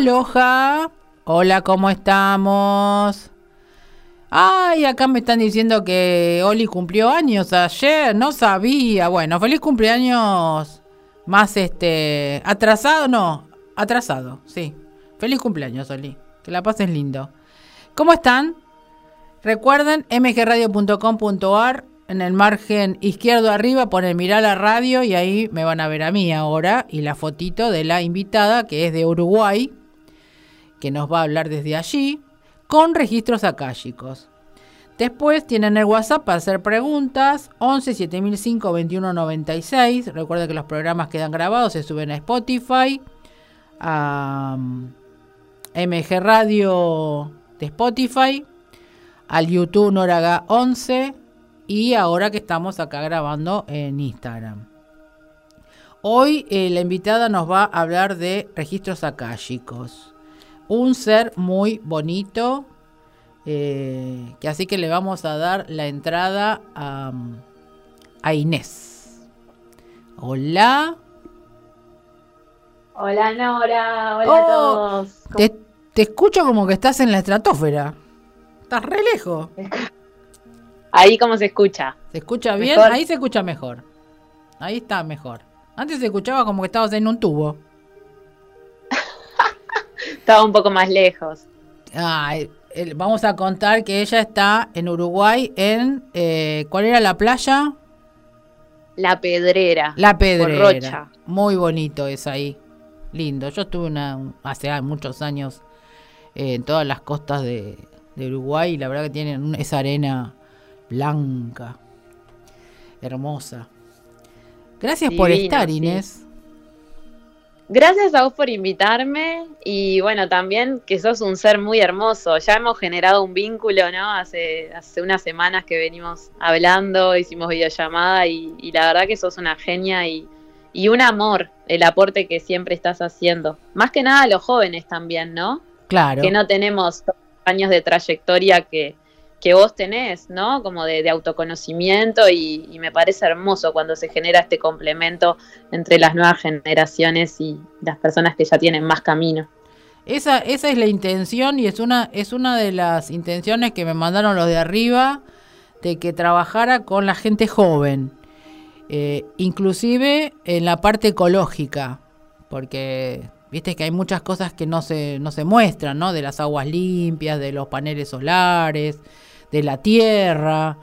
Aloha. Hola, ¿cómo estamos? Ay, acá me están diciendo que Oli cumplió años ayer, no sabía. Bueno, feliz cumpleaños más este atrasado, no, atrasado, sí. Feliz cumpleaños, Oli. Que la pases lindo. ¿Cómo están? Recuerden mgradio.com.ar en el margen izquierdo arriba ponen mirar la radio y ahí me van a ver a mí ahora y la fotito de la invitada que es de Uruguay, que nos va a hablar desde allí, con registros akáshicos. Después tienen el WhatsApp para hacer preguntas, 11 7005 2196. Recuerden que los programas quedan grabados, se suben a Spotify, a MG mm, Radio de Spotify, al YouTube Noraga 11 y ahora que estamos acá grabando en Instagram. Hoy eh, la invitada nos va a hablar de registros akáshicos. Un ser muy bonito, eh, que así que le vamos a dar la entrada a, Inés. Hola. Hola Nora, hola a oh, todos. Te, te, escucho como que estás en la estratosfera. Estás re lejos. Ahí cómo se escucha. ¿Se escucha bien? Ahí se escucha mejor. Ahí está mejor. Antes se escuchaba como que estabas en un tubo. Estaba un poco más lejos. vamos a contar que ella está en Uruguay en... Eh, ¿Cuál era la playa? La Pedrera. La Pedrera. Muy bonito es ahí. Lindo. Yo estuve una, hace muchos años en todas las costas de, de Uruguay y la verdad que tienen esa arena blanca, hermosa. Gracias por estar, Inés. Gracias a vos por invitarme y bueno, también que sos un ser muy hermoso. Ya hemos generado un vínculo, ¿no? Hace, hace unas semanas que venimos hablando, hicimos videollamada y, y la verdad que sos una genia y, y un amor, el aporte que siempre estás haciendo. Más que nada a los jóvenes también, ¿no? Claro. Que no tenemos años de trayectoria que, que vos tenés, ¿no? Como de, autoconocimiento y, me parece hermoso cuando se genera este complemento entre las nuevas generaciones y las personas que ya tienen más camino. Esa, esa es la intención y es una, es una de las intenciones que me mandaron los de arriba de que trabajara con la gente joven, eh, inclusive en la parte ecológica, porque viste que hay muchas cosas que no se, no se muestran, ¿no? De las aguas limpias, de los paneles solares, de la tierra.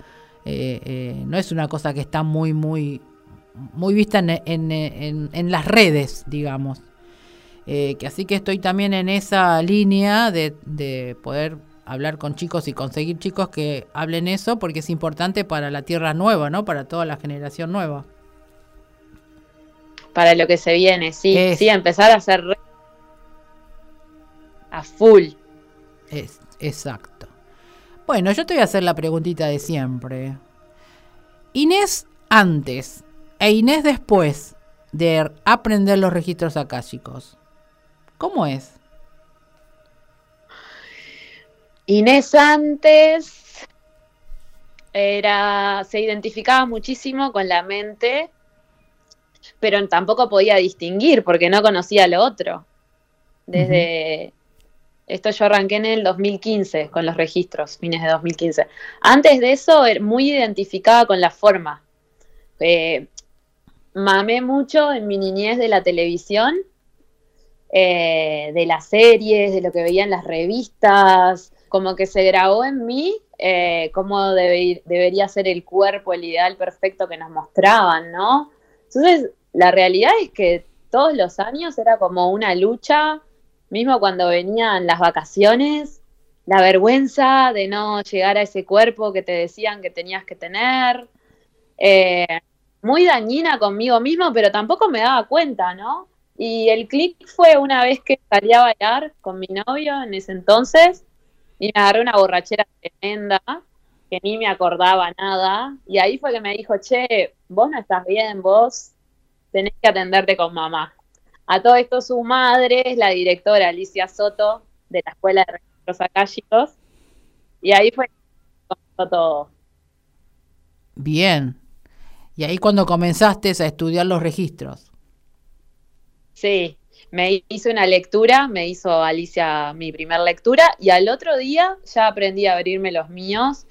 Eh, eh, no es una cosa que está muy, muy, muy vista en, las redes, digamos. Eh, que así que estoy también en esa línea de, de, poder hablar con chicos y conseguir chicos que hablen eso, porque es importante para la tierra nueva, ¿no? Para toda la generación nueva. Para lo que se viene, sí, sí, empezar a hacer a full. Es, exacto. Bueno, yo te voy a hacer la preguntita de siempre. Inés antes e Inés después de aprender los registros akáshicos. ¿Cómo es? Inés antes era se identificaba muchísimo con la mente, pero tampoco podía distinguir porque no conocía lo otro. Desde esto yo arranqué en el 2015 con los registros, fines de 2015. Antes de eso, er, muy identificada con la forma. Eh, mamé mucho en mi niñez de la televisión, eh, de las series, de lo que veía en las revistas, como que se grabó en mí eh, cómo debería ser el cuerpo, el ideal perfecto que nos mostraban, ¿no? Entonces, la realidad es que todos los años era como una lucha mismo cuando venían las vacaciones, la vergüenza de no llegar a ese cuerpo que te decían que tenías que tener, eh, muy dañina conmigo mismo, pero tampoco me daba cuenta, ¿no? Y el clic fue una vez que salí a bailar con mi novio en ese entonces y me agarré una borrachera tremenda que ni me acordaba nada. Y ahí fue que me dijo, che, vos no estás bien, vos tenés que atenderte con mamá. A todo esto su madre es la directora Alicia Soto de la Escuela de Registros Akáshicos. Y ahí fue todo. Bien. Y ahí cuando comenzaste a estudiar los registros. Sí. me hice una lectura, me hizo Alicia mi primer lectura y al otro día ya aprendí a abrirme los míos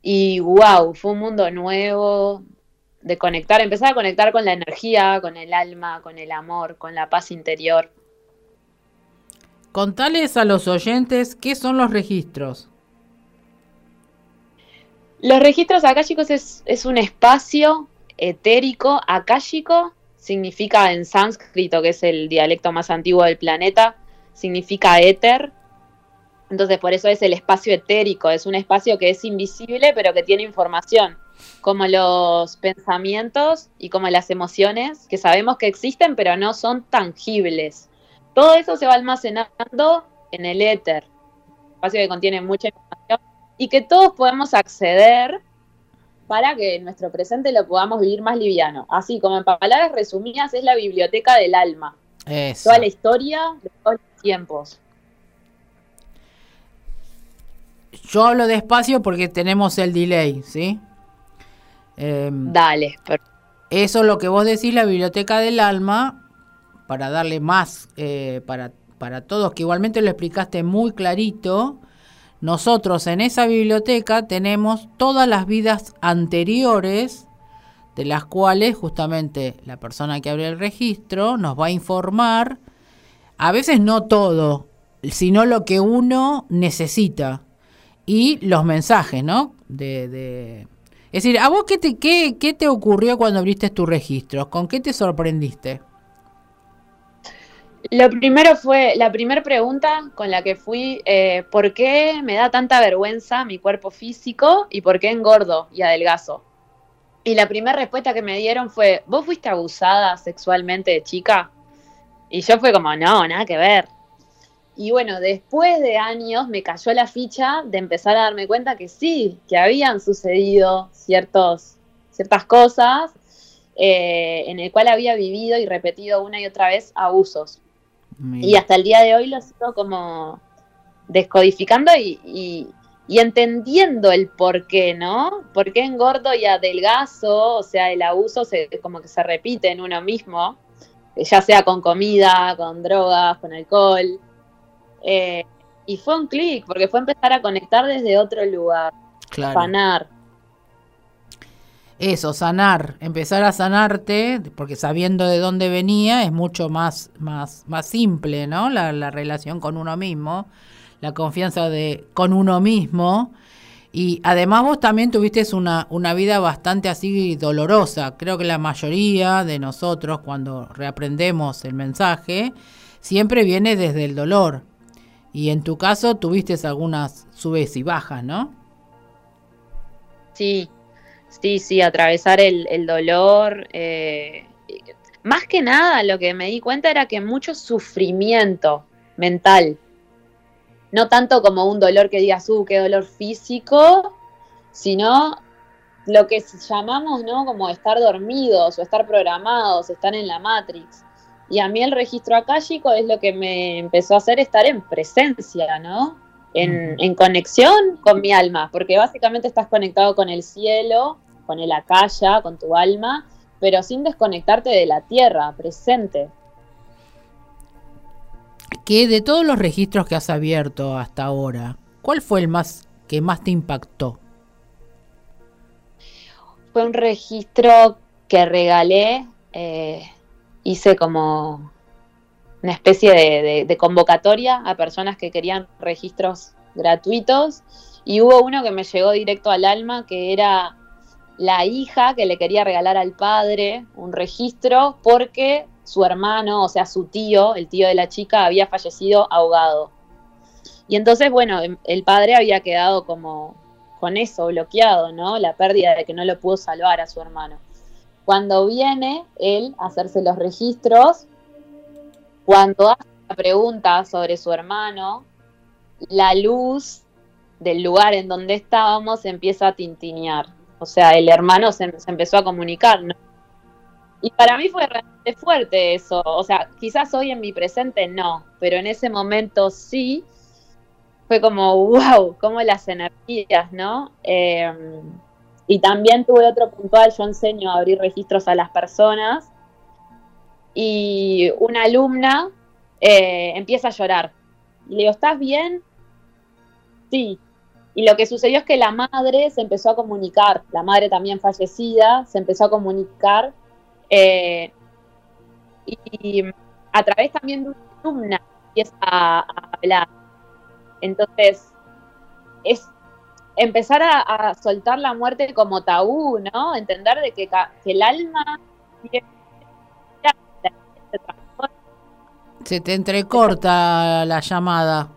y wow, fue un mundo nuevo de conectar, empezar a conectar con la energía, con el alma, con el amor, con la paz interior. Contales a los oyentes qué son los registros. Los registros akáshicos es, es un espacio etérico, akáshico, significa en sánscrito, que es el dialecto más antiguo del planeta, significa éter. Entonces, por eso es el espacio etérico, es un espacio que es invisible, pero que tiene información, como los pensamientos y como las emociones, que sabemos que existen, pero no son tangibles. Todo eso se va almacenando en el éter, espacio que contiene mucha información y que todos podemos acceder para que nuestro presente lo podamos vivir más liviano. Así como en palabras resumidas es la biblioteca del alma. Toda la historia de todos los tiempos. Yo hablo despacio porque tenemos el delay, ¿sí? Em, Dale. Eso es lo que vos decís, la biblioteca del alma, para darle más eh, para, para todos, que igualmente lo explicaste muy clarito. Nosotros en esa biblioteca tenemos todas las vidas anteriores de las cuales justamente la persona que abre el registro nos va a informar, a veces no todo, sino lo que uno necesita y los mensajes, ¿no? De, Es decir, ¿a vos qué te, qué, qué te ocurrió cuando abriste tu registro? ¿Con qué te sorprendiste? Lo primero fue, la primera pregunta con la que fui, eh, ¿por qué me da tanta vergüenza mi cuerpo físico y por qué engordo y adelgazo? Y la primera respuesta que me dieron fue, ¿vos fuiste abusada sexualmente de chica? Y yo fue como, no, nada que ver. Y bueno, después de años me cayó la ficha de empezar a darme cuenta que sí, que habían sucedido ciertos, ciertas cosas eh, en el cual había vivido y repetido una y otra vez abusos. Y hasta el día de hoy lo sigo como descodificando y, entendiendo el por qué, ¿no? ¿Por qué engordo y adelgazo? O sea, el abuso se, como que se repite en uno mismo, ya sea con comida, con drogas, con alcohol. Eh, y fue un clic, porque fue empezar a conectar desde otro lugar, claro eso, sanar, empezar a sanarte, porque sabiendo de dónde venía es mucho más, más, más simple, ¿no? La, la relación con uno mismo, la confianza de con uno mismo. Y además vos también tuviste una, una vida bastante así dolorosa. Creo que la mayoría de nosotros cuando reaprendemos el mensaje, siempre viene desde el dolor. Y en tu caso tuviste algunas subes y bajas, ¿no? Sí, Sí, sí, atravesar el, dolor. Eh, más que nada, lo que me di cuenta era que mucho sufrimiento mental. No tanto como un dolor que digas, uh, qué dolor físico, sino lo que llamamos, ¿no? Como estar dormidos o estar programados, estar en la Matrix. Y a mí el registro akáshico es lo que me empezó a hacer estar en presencia, ¿no? En, en, conexión con mi alma, porque básicamente estás conectado con el cielo con el acaya, con tu alma, pero sin desconectarte de la tierra, presente. Que de todos los registros que has abierto hasta ahora, ¿cuál fue el más que más te impactó? Fue un registro que regalé, eh, hice como una especie de convocatoria a personas que querían registros gratuitos y hubo uno que me llegó directo al alma que era la hija que le quería regalar al padre un registro porque su hermano, o sea, su tío, el tío de la chica, había fallecido ahogado. Y entonces, bueno, em, el padre había quedado como con eso bloqueado, ¿no? La pérdida de que no lo pudo salvar a su hermano. Cuando viene él a hacerse los registros, cuando hace la pregunta sobre su hermano, la luz del lugar en donde estábamos empieza a tintinear o sea, el hermano se, empezó a comunicar, ¿no? Y para mí fue realmente fuerte eso. O sea, quizás hoy en mi presente no, pero en ese momento sí. Fue como, wow, como las energías, ¿no? Em, y también tuve otro puntual, yo enseño a abrir registros a las personas. y una alumna eh, empieza a llorar. Le digo, ¿estás bien? Sí. Y lo que sucedió es que la madre se empezó a comunicar, la madre también fallecida, se empezó a comunicar eh, y, a través también de una alumna empieza a, hablar. Entonces, es empezar a, soltar la muerte como tabú, ¿no? Entender de que, que el alma se te entrecorta la llamada.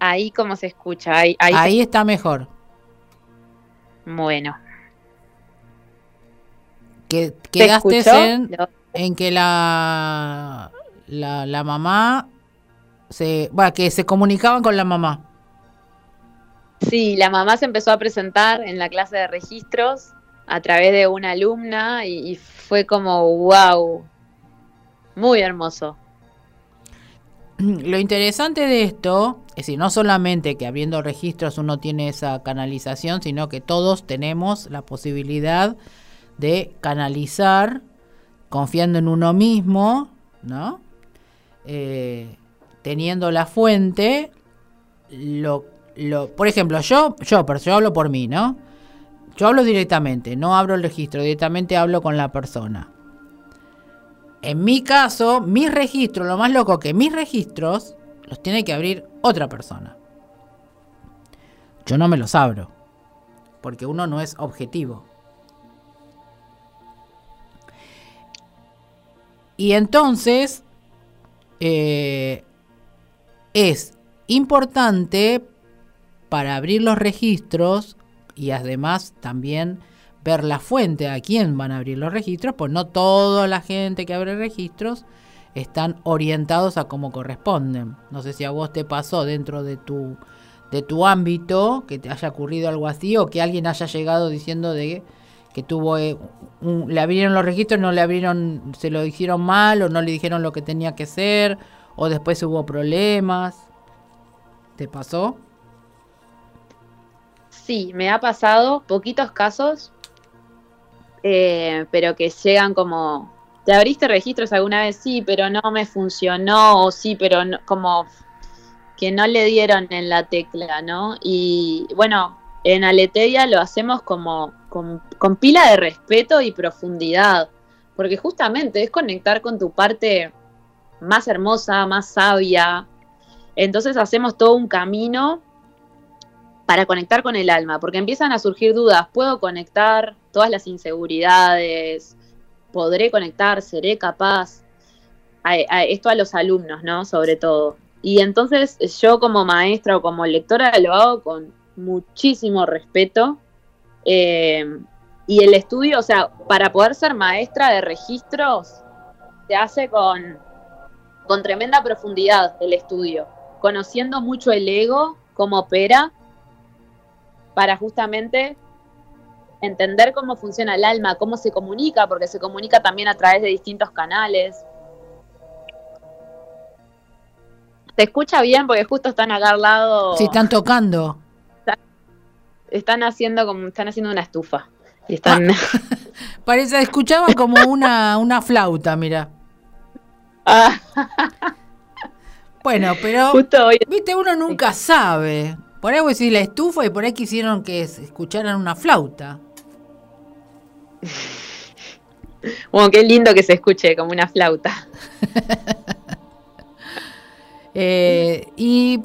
Ahí como se escucha. Ahí, ahí, está mejor. Bueno. Que, quedaste en, en, que la, la, la mamá se, bueno, que se comunicaban con la mamá. Sí, la mamá se empezó a presentar en la clase de registros a través de una alumna y fue como wow, muy hermoso. Lo interesante de esto es decir, no solamente que abriendo registros uno tiene esa canalización, sino que todos tenemos la posibilidad de canalizar confiando en uno mismo, ¿no? Eh, teniendo la fuente, lo, por ejemplo, yo, yo, pero yo hablo por mí, ¿no? Yo hablo directamente, no abro el registro, directamente hablo con la persona. En mi caso, mis registros, lo más loco que mis registros los tiene que abrir otra persona. Yo no me los abro, porque uno no es objetivo. Y entonces eh, es importante para abrir los registros y además también ver la fuente a quién van a abrir los registros, pues no toda la gente que abre registros están orientados a cómo corresponden. No sé si a vos te pasó dentro de tu de tu ámbito que te haya ocurrido algo así o que alguien haya llegado diciendo de que tuvo eh, le abrieron los registros, no le abrieron, se lo hicieron mal o no le dijeron lo que tenía que ser o después hubo problemas. ¿Te pasó? Sí, me ha pasado poquitos casos, eh, pero que llegan como, ¿te abriste registros alguna vez? Sí, pero no me funcionó, o sí, pero como que no le dieron en la tecla, ¿no? Y bueno, en Aleteia lo hacemos como con pila de respeto y profundidad, porque justamente es conectar con tu parte más hermosa, más sabia. Entonces hacemos todo un camino para conectar con el alma, porque empiezan a surgir dudas, ¿puedo conectar? Todas las inseguridades, ¿podré conectar? ¿Seré capaz? esto a los alumnos, ¿no? Sobre todo. Y entonces yo como maestra o como lectora lo hago con muchísimo respeto. Eh, y el estudio, o sea, para poder ser maestra de registros, se hace con, con tremenda profundidad el estudio, conociendo mucho el ego, cómo opera, para justamente entender cómo funciona el alma, cómo se comunica, porque se comunica también a través de distintos canales. ¿Se escucha bien? Porque justo están acá al lado. Sí, están tocando. Están haciendo como, están haciendo una estufa. Y están. Ah, parece, escuchaba como una, una flauta, mira. Ah. Bueno, pero. Viste, uno nunca sabe. Por ahí voy a decir la estufa y por ahí quisieron que escucharan una flauta. Bueno, qué lindo que se escuche como una flauta. Eh, y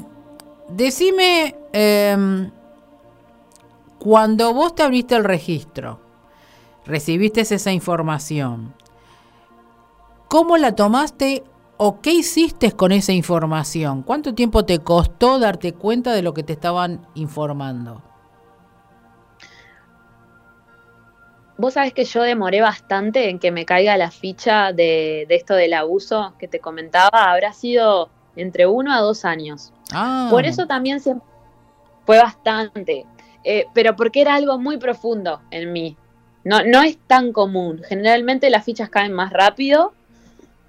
decime, em, cuando vos te abriste el registro, recibiste esa información, ¿cómo la tomaste o qué hiciste con esa información? ¿Cuánto tiempo te costó darte cuenta de lo que te estaban informando? Vos sabés que yo demoré bastante en que me caiga la ficha de, esto del abuso que te comentaba. Habrá sido entre uno a dos años. Ah. Por eso también fue bastante. Eh, pero porque era algo muy profundo en mí. No, no es tan común. Generalmente las fichas caen más rápido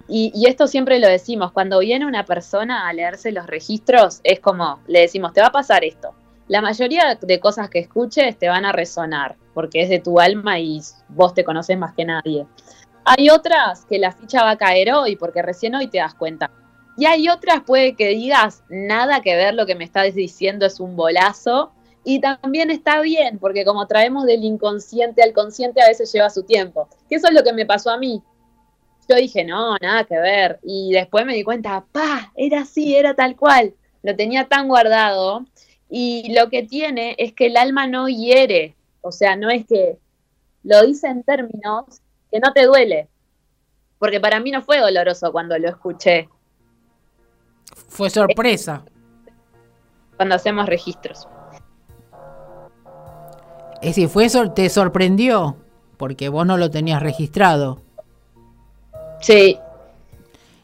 y, esto siempre lo decimos, cuando viene una persona a leerse los registros, es como, le decimos, te va a pasar esto. La mayoría de cosas que escuches te van a resonar, porque es de tu alma y vos te conoces más que nadie. Hay otras que la ficha va a caer hoy, porque recién hoy te das cuenta. Y hay otras, puede que digas, nada que ver lo que me estás diciendo es un bolazo. Y también está bien, porque como traemos del inconsciente al consciente, a veces lleva su tiempo. Que eso es lo que me pasó a mí. Yo dije, no, nada que ver. Y después me di cuenta, pa, era así, era tal cual. Lo tenía tan guardado. Y lo que tiene es que el alma no hiere. O sea, no es que lo dice en términos que no te duele. Porque para mí no fue doloroso cuando lo escuché. Fue sorpresa. Cuando hacemos registros. Es decir, fue te sorprendió porque vos no lo tenías registrado. Sí.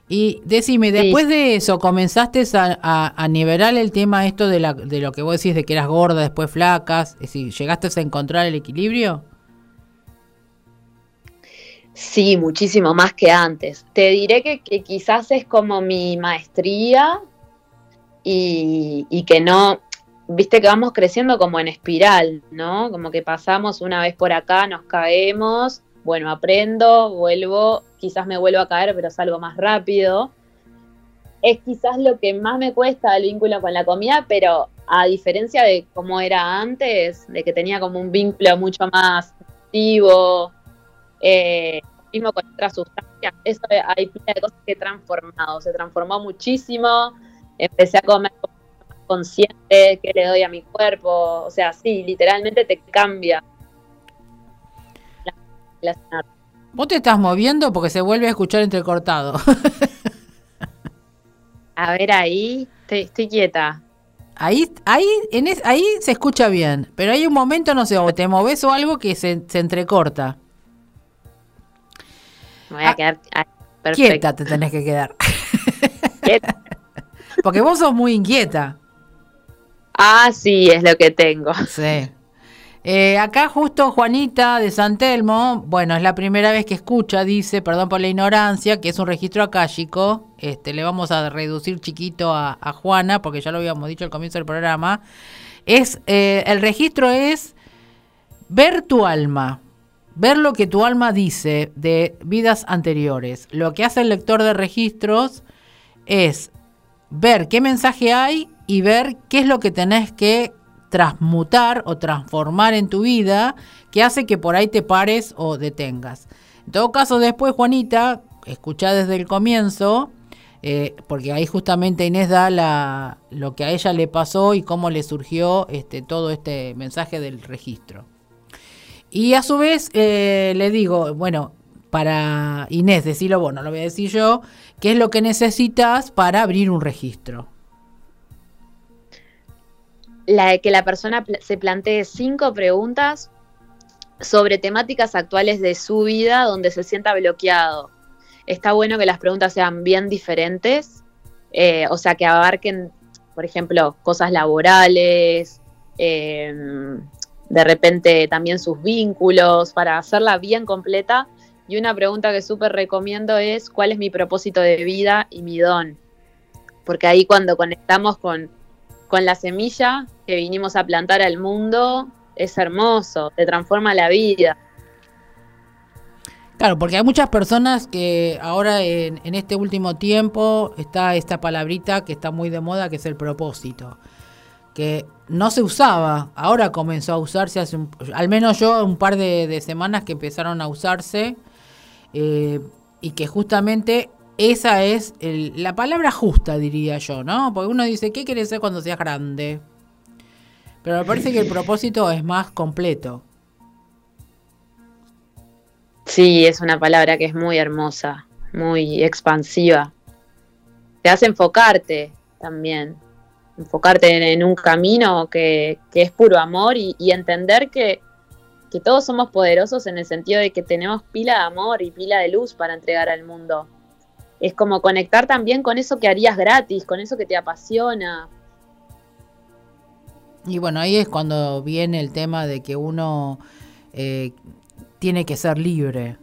Y decime, después de eso, ¿comenzaste a, a, nivelar el tema esto de, la, de lo que vos decís de que eras gorda, después flacas? Es decir, ¿llegaste a encontrar el equilibrio? Sí, muchísimo más que antes. Te diré que, quizás es como mi maestría y, y, que no, viste que vamos creciendo como en espiral, ¿no? Como que pasamos una vez por acá, nos caemos, bueno, aprendo, vuelvo, quizás me vuelvo a caer, pero salgo más rápido. Es quizás lo que más me cuesta el vínculo con la comida, pero a diferencia de cómo era antes, de que tenía como un vínculo mucho más activo, eh, mismo con otras sustancias, eso hay pila de cosas que he transformado, se transformó muchísimo, empecé a comer consciente, qué le doy a mi cuerpo, o sea, sí, literalmente te cambia Vos te estás moviendo porque se vuelve a escuchar entrecortado. a ver ahí, estoy, quieta. Ahí, ahí, en ahí se escucha bien, pero hay un momento, no sé, o te moves o algo que se, se entrecorta. Me voy a ah, quedar Quieta te tenés que quedar. Porque vos sos muy inquieta. Ah, sí, es lo que tengo. Sí. Eh, acá justo Juanita de San Telmo, bueno, es la primera vez que escucha, dice, perdón por la ignorancia, que es un registro akáshico. Este, le vamos a reducir chiquito a, Juana, porque ya lo habíamos dicho al comienzo del programa. Es, eh, el registro es ver tu alma ver lo que tu alma dice de vidas anteriores. Lo que hace el lector de registros es ver qué mensaje hay y ver qué es lo que tenés que transmutar o transformar en tu vida que hace que por ahí te pares o detengas. En todo caso, después, Juanita, escucha desde el comienzo, eh, porque ahí justamente Inés da lo que a ella le pasó y cómo le surgió este, todo este mensaje del registro. Y a su vez eh, le digo, bueno, para Inés, decirlo vos, no lo voy a decir yo, ¿qué es lo que necesitas para abrir un registro? La de que la persona se plantee cinco preguntas sobre temáticas actuales de su vida donde se sienta bloqueado. Está bueno que las preguntas sean bien diferentes, eh, o sea, que abarquen, por ejemplo, cosas laborales, eh, de repente también sus vínculos, para hacerla bien completa. Y una pregunta que súper recomiendo es, ¿cuál es mi propósito de vida y mi don? Porque ahí cuando conectamos con, con la semilla que vinimos a plantar al mundo, es hermoso, te transforma la vida. Claro, porque hay muchas personas que ahora en, en, este último tiempo está esta palabrita que está muy de moda, que es el propósito que no se usaba, ahora comenzó a usarse, hace al menos yo un par de, semanas que empezaron a usarse eh, y que justamente esa es la palabra justa, diría yo, ¿no? Porque uno dice, ¿qué quieres ser cuando seas grande? Pero me parece que el propósito es más completo. Sí, es una palabra que es muy hermosa, muy expansiva. Te hace enfocarte también enfocarte en, un camino que, es puro amor y, entender que, todos somos poderosos en el sentido de que tenemos pila de amor y pila de luz para entregar al mundo. Es como conectar también con eso que harías gratis, con eso que te apasiona. Y bueno, ahí es cuando viene el tema de que uno eh, tiene que ser libre,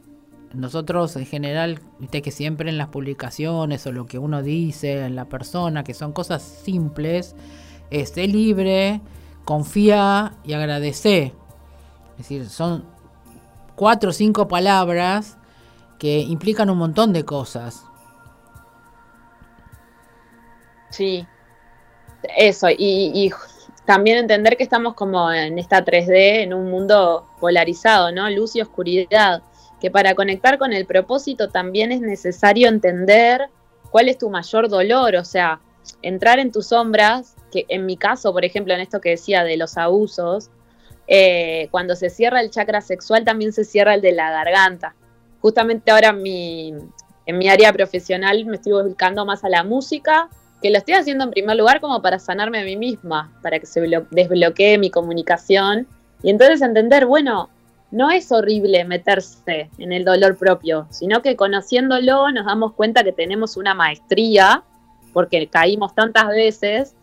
nosotros en general, viste que siempre en las publicaciones o lo que uno dice en la persona, que son cosas simples, esté libre, confía y agradece. Es decir, son cuatro o cinco palabras que implican un montón de cosas. Sí, eso, y, también entender que estamos como en esta 3D, en un mundo polarizado, ¿no? Luz y oscuridad, que para conectar con el propósito también es necesario entender cuál es tu mayor dolor, o sea, entrar en tus sombras, que en mi caso, por ejemplo, en esto que decía de los abusos, eh, cuando se cierra el chakra sexual también se cierra el de la garganta. Justamente ahora mi, en mi área profesional me estoy dedicando más a la música, que lo estoy haciendo en primer lugar como para sanarme a mí misma, para que se desbloquee mi comunicación y entonces entender, bueno, no es horrible meterse en el dolor propio, sino que conociéndolo nos damos cuenta que tenemos una maestría, porque caímos tantas veces,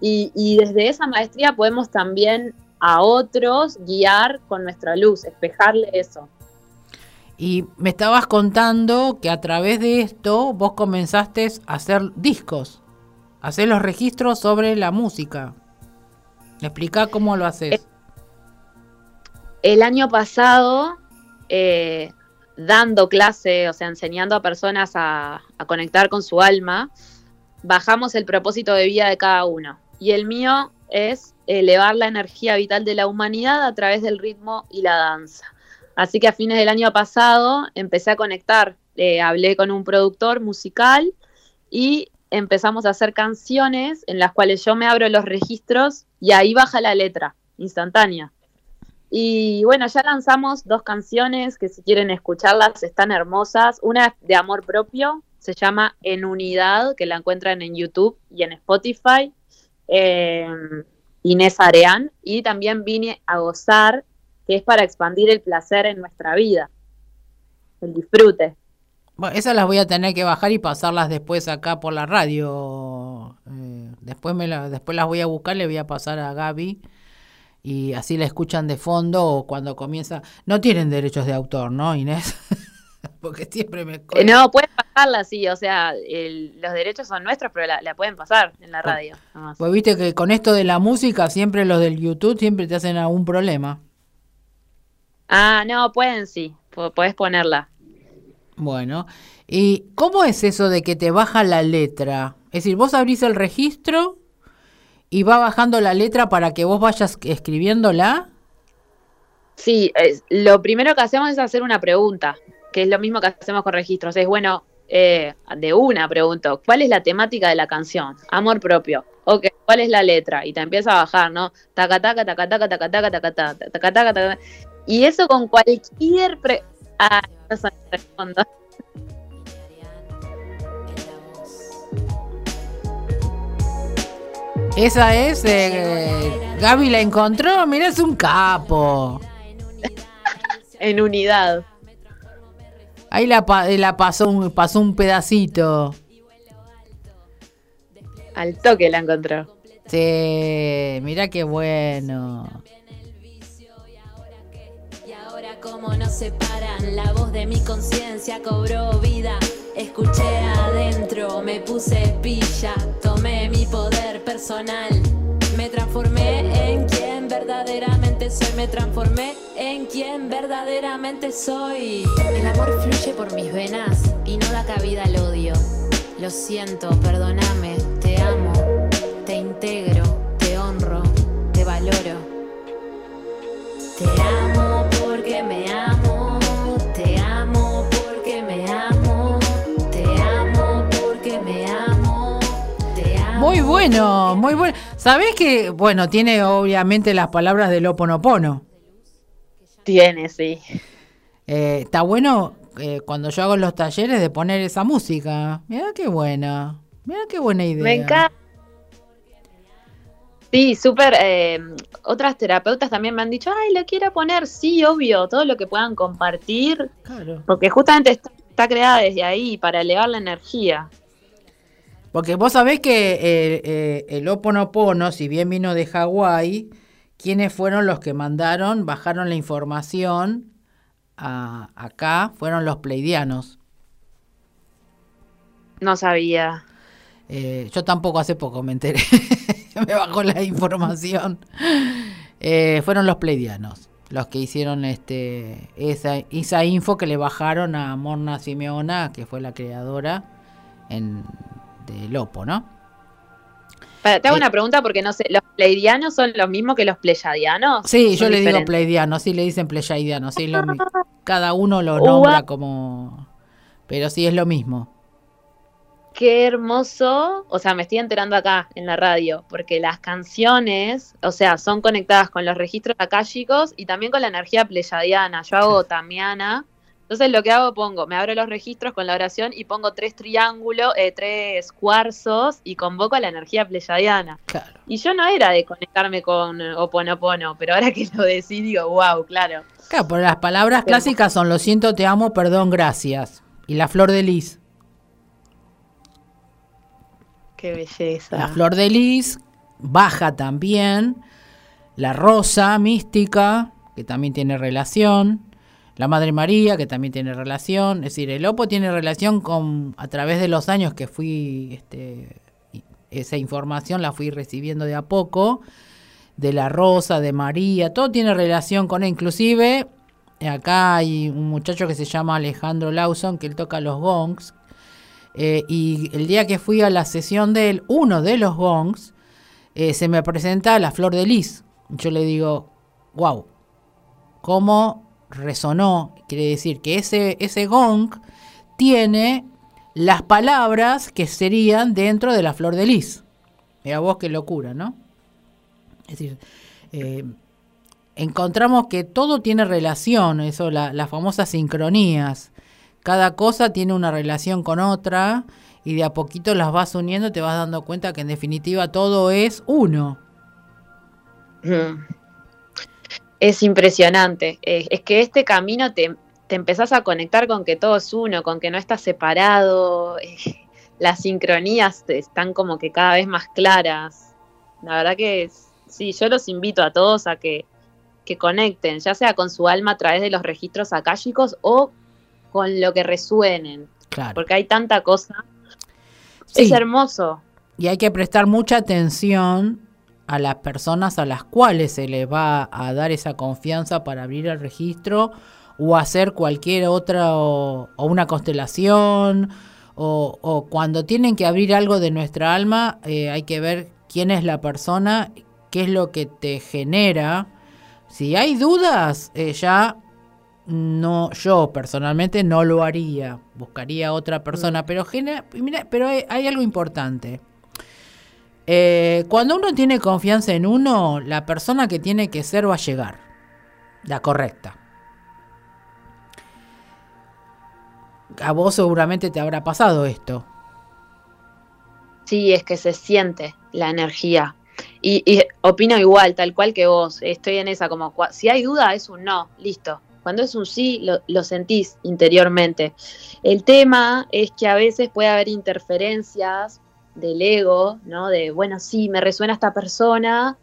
y, y desde esa maestría podemos también a otros guiar con nuestra luz, espejarle eso. Y me estabas contando que a través de esto vos comenzaste a hacer discos, a hacer los registros sobre la música. Explica cómo lo haces. El año pasado, eh, dando clase, o sea, enseñando a personas a, a conectar con su alma, bajamos el propósito de vida de cada uno. Y el mío es elevar la energía vital de la humanidad a través del ritmo y la danza. Así que a fines del año pasado empecé a conectar, eh, hablé con un productor musical y empezamos a hacer canciones en las cuales yo me abro los registros y ahí baja la letra, instantánea. Y bueno, ya lanzamos dos canciones que si quieren escucharlas están hermosas. Una de amor propio, se llama En Unidad, que la encuentran en YouTube y en Spotify. Eh, Inés Areán, y también vine a gozar, que es para expandir el placer en nuestra vida, el disfrute. Bueno, esas las voy a tener que bajar y pasarlas después acá por la radio. Eh, después, me después las voy a buscar, le voy a pasar a Gaby y así la escuchan de fondo o cuando comienza. No tienen derechos de autor, ¿no, Inés? Porque siempre me... Eh, no, pueden pasarla, sí, o sea, los derechos son nuestros, pero la, pueden pasar en la radio. Pues viste que con esto de la música, siempre los del YouTube siempre te hacen algún problema. Ah, no, pueden sí, puedes ponerla. Bueno, ¿y cómo es eso de que te baja la letra? Es decir, vos abrís el registro y va bajando la letra para que vos vayas escribiéndola. Sí, lo primero que hacemos es hacer una pregunta que es lo mismo que hacemos con registros, es bueno, eh, de una pregunto, ¿cuál es la temática de la canción? Amor propio. Ok, ¿cuál es la letra? Y te empieza a bajar, ¿no? Taca, taca, taca, taca, taca, taca, taca, taca, taca, taca, taca. Y eso con cualquier... Pre ah, respondo. Esa es, eh, Gaby la encontró, mira, es un capo. en unidad. Ahí la, la pasó, un, pasó un pedacito. Al toque la encontró. Sí, mira qué bueno. Como nos separan, la voz de mi conciencia cobró vida. Escuché adentro, me puse pilla, tomé mi poder personal. Me transformé en quien verdaderamente soy, me transformé en quien verdaderamente soy. El amor fluye por mis venas y no da cabida al odio. Lo siento, perdóname, te amo, te integro, te honro, te valoro. Te amo porque me amo, te amo porque me amo, te amo porque me amo, te amo. Muy bueno, muy bueno. ¿Sabés que, bueno, tiene obviamente las palabras del Oponopono? Tiene, sí. Eh, está bueno eh, cuando yo hago los talleres de poner esa música. Mira qué buena. Mira qué buena idea. Me encanta. Sí, súper. Eh, otras terapeutas también me han dicho, ay, lo quiero poner. Sí, obvio, todo lo que puedan compartir. Claro. Porque justamente está, está creada desde ahí para elevar la energía. Porque vos sabés que el Oponopono, si bien vino de Hawái, ¿Quiénes fueron los que mandaron, bajaron la información acá? Fueron los pleidianos. No sabía. Eh, yo tampoco hace poco me enteré. me bajó la información. Eh, fueron los pleidianos. los que hicieron este esa, esa info que le bajaron a Morna Simeona, que fue la creadora en, de Lopo, ¿no? Para, te hago Eh, una pregunta porque no sé, ¿los pleidianos son los mismos que los pleyadianos? Sí, yo le digo diferentes. pleidiano, sí le dicen pleiadiano, sí, lo cada uno lo nombra como... Pero sí es lo mismo. Qué hermoso, o sea, me estoy enterando acá en la radio, porque las canciones, o sea, son conectadas con los registros akáshicos y también con la energía pleyadiana. Yo hago tamiana, entonces lo que hago pongo, me abro los registros con la oración y pongo tres triángulos, eh, tres cuarzos y convoco a la energía pleyadiana. Claro. Y yo no era de conectarme con Oponopono, pero ahora que lo decí digo, wow, claro. Claro, pero las palabras Pero- clásicas son lo siento, te amo, perdón, gracias. Y la flor de lis. Qué belleza. La flor de lis baja también. La rosa mística, que también tiene relación. La Madre María, que también tiene relación. Es decir, el Opo tiene relación con, a través de los años que fui, este, esa información la fui recibiendo de a poco. De la rosa, de María, todo tiene relación con él. Inclusive, acá hay un muchacho que se llama Alejandro Lawson, que él toca los gongs. Eh, y el día que fui a la sesión de él, uno de los gongs, eh, se me presenta la flor de lis. Yo le digo, wow, cómo resonó. Quiere decir que ese, ese gong tiene las palabras que serían dentro de la flor de lis. Mira vos qué locura, ¿no? Es decir, eh, encontramos que todo tiene relación, eso, la- las famosas sincronías. Cada cosa tiene una relación con otra y de a poquito las vas uniendo te vas dando cuenta que en definitiva todo es uno. Mm. Es impresionante. Es que este camino te, te empezás a conectar con que todo es uno, con que no estás separado. las sincronías están como que cada vez más claras. La verdad que sí, yo los invito a todos a que, que conecten, ya sea con su alma a través de los registros akáshicos o con lo que resuenen, Claro. porque hay tanta cosa. Sí. Es hermoso. Y hay que prestar mucha atención a las personas a las cuales se les va a dar esa confianza para abrir el registro o hacer cualquier otra o, o una constelación o, o cuando tienen que abrir algo de nuestra alma eh, hay que ver quién es la persona, qué es lo que te genera. Si hay dudas, eh, ya no, yo personalmente no lo haría, buscaría otra persona, pero genera, mira, pero hay, hay algo importante. Eh, cuando uno tiene confianza en uno, la persona que tiene que ser va a llegar, la correcta. A vos seguramente te habrá pasado esto. Sí, es que se siente la energía. Y, y opino igual, tal cual que vos. Estoy en esa, como si hay duda, es un no, listo. Cuando es un sí, lo, sentís interiormente. El tema es que a veces puede haber interferencias del ego, ¿no? De, bueno, sí, me resuena esta persona.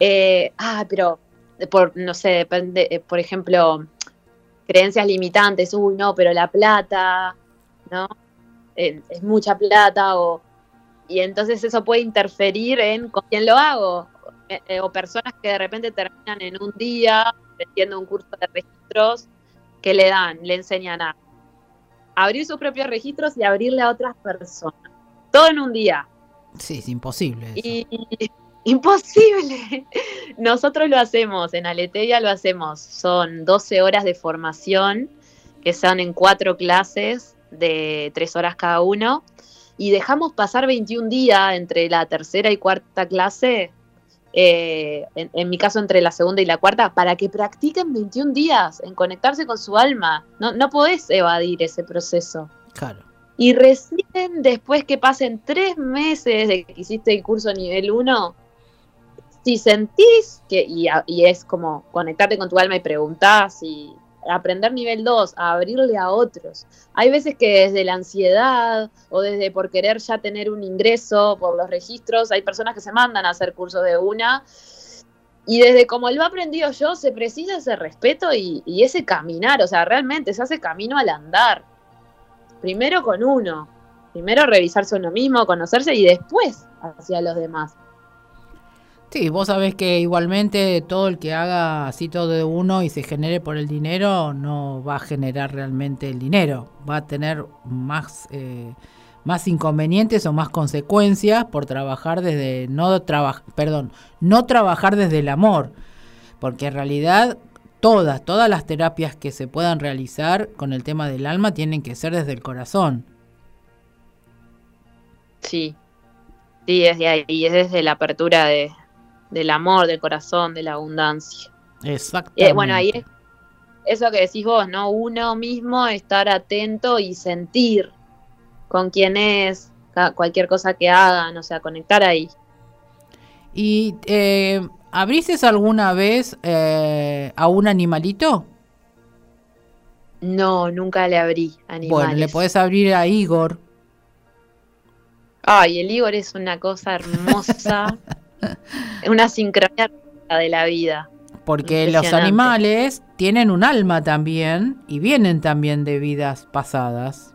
eh, ah, pero, por, no sé, depende, eh, por ejemplo, creencias limitantes. Uy, no, pero la plata, ¿no? Es mucha plata o y entonces eso puede interferir en con quién lo hago. Eh, o personas que de repente terminan en un día vendiendo un curso de registros que le dan, le enseñan a abrir sus propios registros y abrirle a otras personas. Todo en un día. Sí, es imposible. eso. Y, imposible. Nosotros lo hacemos, en Aleteia lo hacemos. Son 12 horas de formación que son en cuatro clases de tres horas cada uno. Y dejamos pasar 21 días entre la tercera y cuarta clase, eh, en, en mi caso entre la segunda y la cuarta, para que practiquen 21 días en conectarse con su alma. No, no podés evadir ese proceso. Claro. Y recién después que pasen tres meses de que hiciste el curso nivel 1, si sentís que, y, y es como conectarte con tu alma y preguntás y aprender nivel 2, a abrirle a otros. Hay veces que desde la ansiedad o desde por querer ya tener un ingreso por los registros, hay personas que se mandan a hacer cursos de una. Y desde como lo he aprendido yo, se precisa ese respeto y, y ese caminar, o sea, realmente se hace camino al andar primero con uno, primero revisarse uno mismo, conocerse y después hacia los demás. Sí, vos sabés que igualmente todo el que haga así todo de uno y se genere por el dinero no va a generar realmente el dinero, va a tener más eh, más inconvenientes o más consecuencias por trabajar desde no trabajar, perdón, no trabajar desde el amor, porque en realidad todas todas las terapias que se puedan realizar con el tema del alma tienen que ser desde el corazón. Sí, sí, desde ahí, es desde la apertura de, del amor, del corazón, de la abundancia. Exactamente. Eh, bueno, ahí es eso que decís vos, ¿no? Uno mismo estar atento y sentir con quién es, cualquier cosa que hagan, o sea, conectar ahí. ¿Y eh, abriste alguna vez eh, a un animalito? No, nunca le abrí animales. Bueno, le podés abrir a Igor. Ay, el Igor es una cosa hermosa. una sincronía de la vida. Porque los animales tienen un alma también y vienen también de vidas pasadas.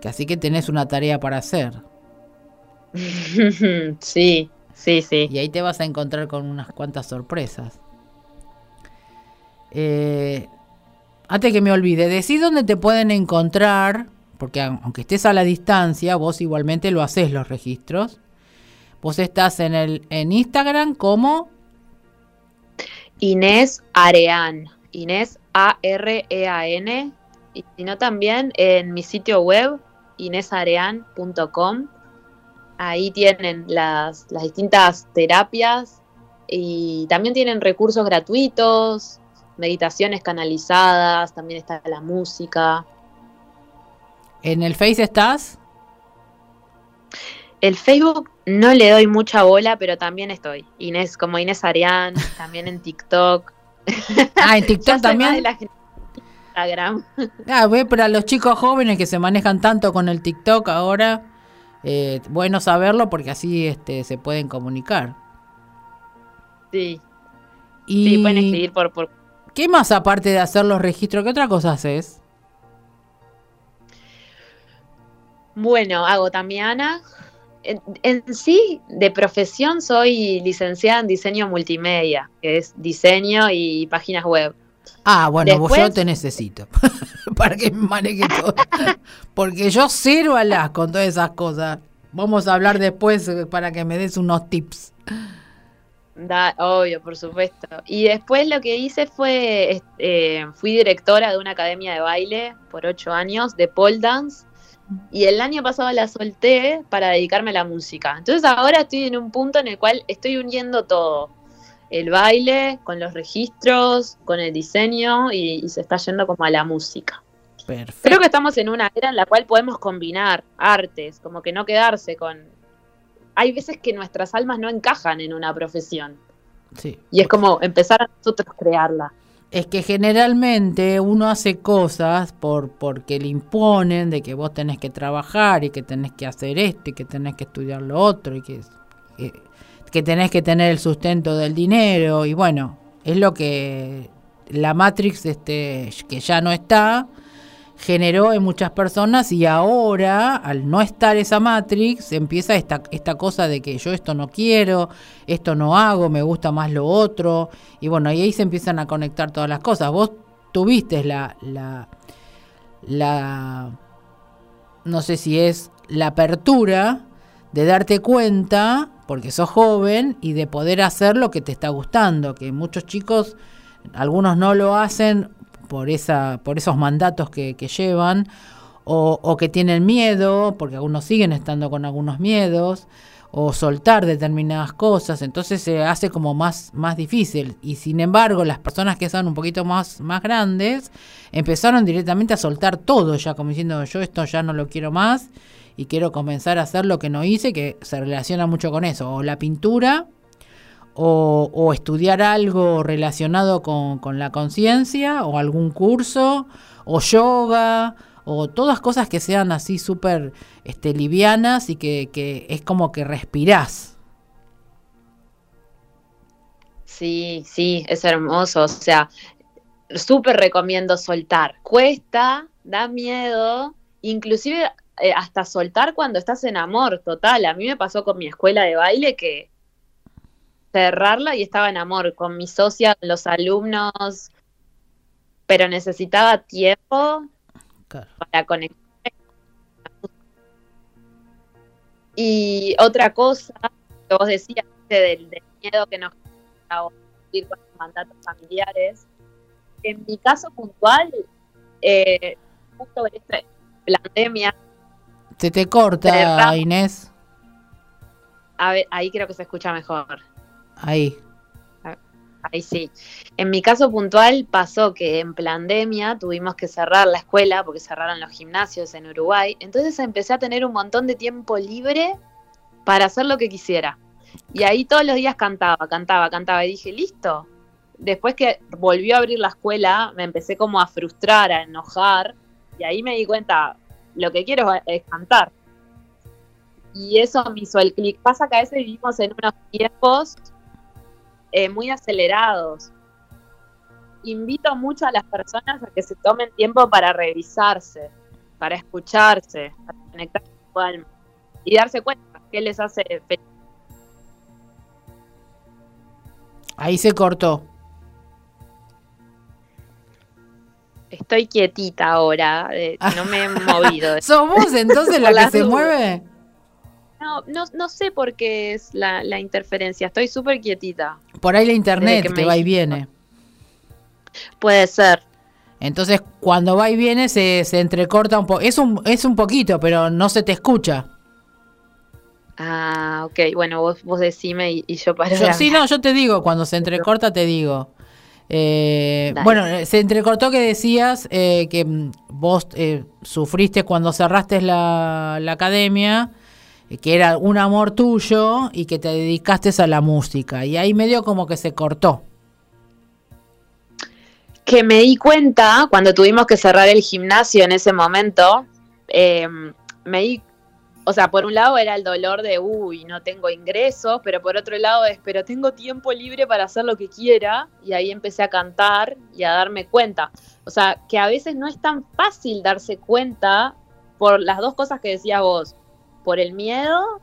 Que así que tenés una tarea para hacer. sí, sí, sí. Y ahí te vas a encontrar con unas cuantas sorpresas. Eh, antes que me olvide, decí dónde te pueden encontrar porque aunque estés a la distancia, vos igualmente lo haces los registros. Vos estás en el en Instagram como Inés Arean, Inés A R E A N y si no también en mi sitio web inesarean.com. Ahí tienen las, las distintas terapias y también tienen recursos gratuitos, meditaciones canalizadas, también está la música. ¿En el Face estás? El Facebook no le doy mucha bola, pero también estoy. Inés, como Inés Arián, también en TikTok. Ah, en TikTok también. Instagram. Ah, ve, pero a los chicos jóvenes que se manejan tanto con el TikTok ahora, eh, bueno saberlo porque así este, se pueden comunicar. Sí. Y sí, pueden escribir por, por... ¿Qué más aparte de hacer los registros? ¿Qué otra cosa haces? Bueno, hago Tamiana. En, en, sí, de profesión soy licenciada en diseño multimedia, que es diseño y páginas web. Ah, bueno, vos yo te necesito para que maneje todo. Porque yo cero alas con todas esas cosas. Vamos a hablar después eh, para que me des unos tips. Da, obvio, por supuesto. Y después lo que hice fue, eh, fui directora de una academia de baile por ocho años, de pole dance, y el año pasado la solté para dedicarme a la música. Entonces ahora estoy en un punto en el cual estoy uniendo todo. El baile, con los registros, con el diseño y, se está yendo como a la música. Perfecto. Creo que estamos en una era en la cual podemos combinar artes, como que no quedarse con... Hay veces que nuestras almas no encajan en una profesión. Sí. Y es como empezar a nosotros crearla es que generalmente uno hace cosas por porque le imponen de que vos tenés que trabajar y que tenés que hacer esto y que tenés que estudiar lo otro y que, que, tenés que tener el sustento del dinero. Y bueno, es lo que la Matrix este que ya no está generó en muchas personas y ahora, al no estar esa Matrix, empieza esta, esta cosa de que yo esto no quiero, esto no hago, me gusta más lo otro, y bueno, y ahí se empiezan a conectar todas las cosas. Vos tuviste la, la, la, no sé si es la apertura de darte cuenta, porque sos joven, y de poder hacer lo que te está gustando, que muchos chicos, algunos no lo hacen por, esa, por esos mandatos que, llevan, o, que tienen miedo, porque algunos siguen estando con algunos miedos, o soltar determinadas cosas, entonces se hace como más, más difícil. Y sin embargo, las personas que son un poquito más, más grandes empezaron directamente a soltar todo, ya como diciendo yo esto ya no lo quiero más y quiero comenzar a hacer lo que no hice, que se relaciona mucho con eso, o la pintura, o, estudiar algo relacionado con, la conciencia, o algún curso, o yoga, o todas cosas que sean así súper este, livianas y que, es como que respirás. Sí, sí, es hermoso. O sea, súper recomiendo soltar. Cuesta, da miedo, inclusive eh, hasta soltar cuando estás en amor, total. A mí me pasó con mi escuela de baile que cerrarla y estaba en amor con mi socia, con los alumnos, pero necesitaba tiempo para conectar. Y otra cosa que vos decías del, miedo que nos a ir con los mandatos familiares, en mi caso puntual, eh, justo en esta pandemia. Se te corta, Inés. A ver, ahí creo que se escucha mejor. Ahí. Ahí sí. En mi caso puntual pasó que en pandemia tuvimos que cerrar la escuela porque cerraron los gimnasios en Uruguay. Entonces empecé a tener un montón de tiempo libre para hacer lo que quisiera. Y ahí todos los días cantaba, cantaba, cantaba. Y dije, listo. Después que volvió a abrir la escuela, me empecé como a frustrar, a enojar. Y ahí me di cuenta, lo que quiero es cantar. Y eso me hizo el clic. Pasa que a veces vivimos en unos tiempos eh, muy acelerados. Invito mucho a las personas a que se tomen tiempo para revisarse, para escucharse, para conectar con su alma y darse cuenta qué les hace feliz. Ahí se cortó. Estoy quietita ahora, eh, no me he movido. ¿Somos entonces la que se mueve? No, no, no sé por qué es la, la interferencia, estoy súper quietita. Por ahí la internet que, va y viene. Puede ser. Entonces, cuando va y viene se, se entrecorta un poco. Es un, es un poquito, pero no se te escucha. Ah, ok. Bueno, vos, vos decime y, yo para. Yo, sí, no, yo te digo, cuando se entrecorta te digo. Eh, bueno, se entrecortó que decías eh, que mm, vos eh, sufriste cuando cerraste la, la academia que era un amor tuyo y que te dedicaste a la música. Y ahí medio como que se cortó. Que me di cuenta cuando tuvimos que cerrar el gimnasio en ese momento, eh, me di, o sea, por un lado era el dolor de, uy, no tengo ingresos, pero por otro lado es, pero tengo tiempo libre para hacer lo que quiera, y ahí empecé a cantar y a darme cuenta. O sea, que a veces no es tan fácil darse cuenta por las dos cosas que decías vos por el miedo,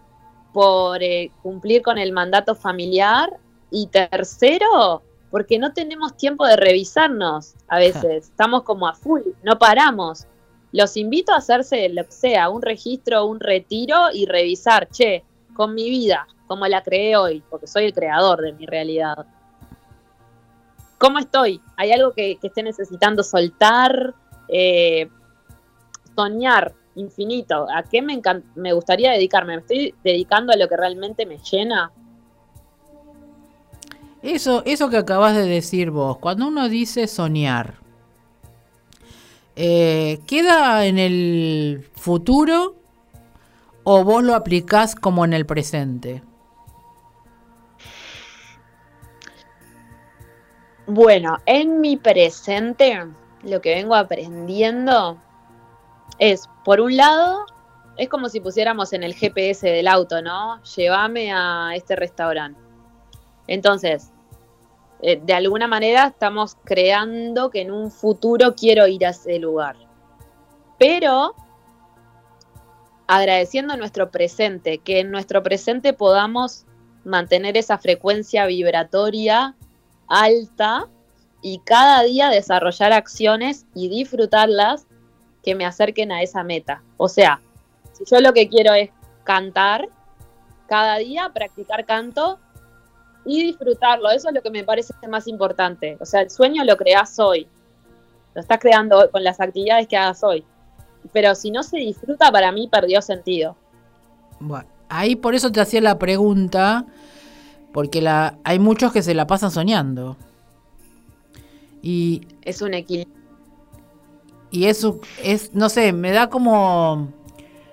por eh, cumplir con el mandato familiar y tercero, porque no tenemos tiempo de revisarnos a veces, estamos como a full, no paramos. Los invito a hacerse lo que sea, un registro, un retiro y revisar, che, con mi vida, como la creé hoy, porque soy el creador de mi realidad. ¿Cómo estoy? ¿Hay algo que, esté necesitando soltar? Eh, soñar, infinito. ¿A qué me, me gustaría dedicarme? ¿Me estoy dedicando a lo que realmente me llena? Eso, eso que acabas de decir vos, cuando uno dice soñar, eh, ¿queda en el futuro o vos lo aplicás como en el presente? Bueno, en mi presente, lo que vengo aprendiendo es, por un lado, es como si pusiéramos en el GPS del auto, ¿no? Llévame a este restaurante. Entonces, eh, de alguna manera estamos creando que en un futuro quiero ir a ese lugar. Pero agradeciendo nuestro presente, que en nuestro presente podamos mantener esa frecuencia vibratoria alta y cada día desarrollar acciones y disfrutarlas que me acerquen a esa meta. O sea, si yo lo que quiero es cantar cada día, practicar canto y disfrutarlo, eso es lo que me parece más importante. O sea, el sueño lo creas hoy, lo estás creando con las actividades que hagas hoy. Pero si no se disfruta, para mí perdió sentido. Bueno, ahí por eso te hacía la pregunta, porque la, hay muchos que se la pasan soñando. Y es un equilibrio y eso es, no sé, me da como,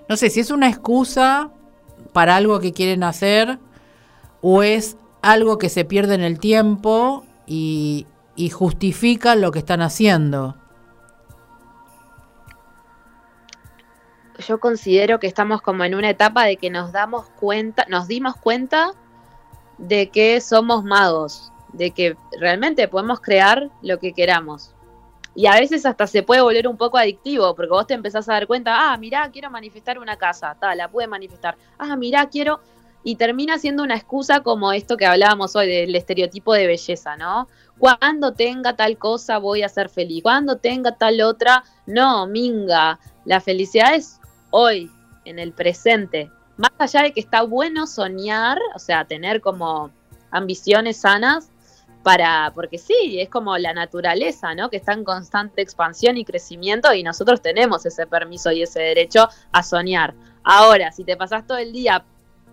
no sé si es una excusa para algo que quieren hacer o es algo que se pierde en el tiempo y, justifica lo que están haciendo. Yo considero que estamos como en una etapa de que nos damos cuenta, nos dimos cuenta de que somos magos, de que realmente podemos crear lo que queramos Y a veces hasta se puede volver un poco adictivo, porque vos te empezás a dar cuenta, ah, mirá, quiero manifestar una casa, tal, la puede manifestar. Ah, mirá, quiero... Y termina siendo una excusa como esto que hablábamos hoy del estereotipo de belleza, ¿no? Cuando tenga tal cosa voy a ser feliz, cuando tenga tal otra, no, minga. La felicidad es hoy, en el presente. Más allá de que está bueno soñar, o sea, tener como ambiciones sanas, para, porque sí, es como la naturaleza, ¿no? Que está en constante expansión y crecimiento y nosotros tenemos ese permiso y ese derecho a soñar. Ahora, si te pasas todo el día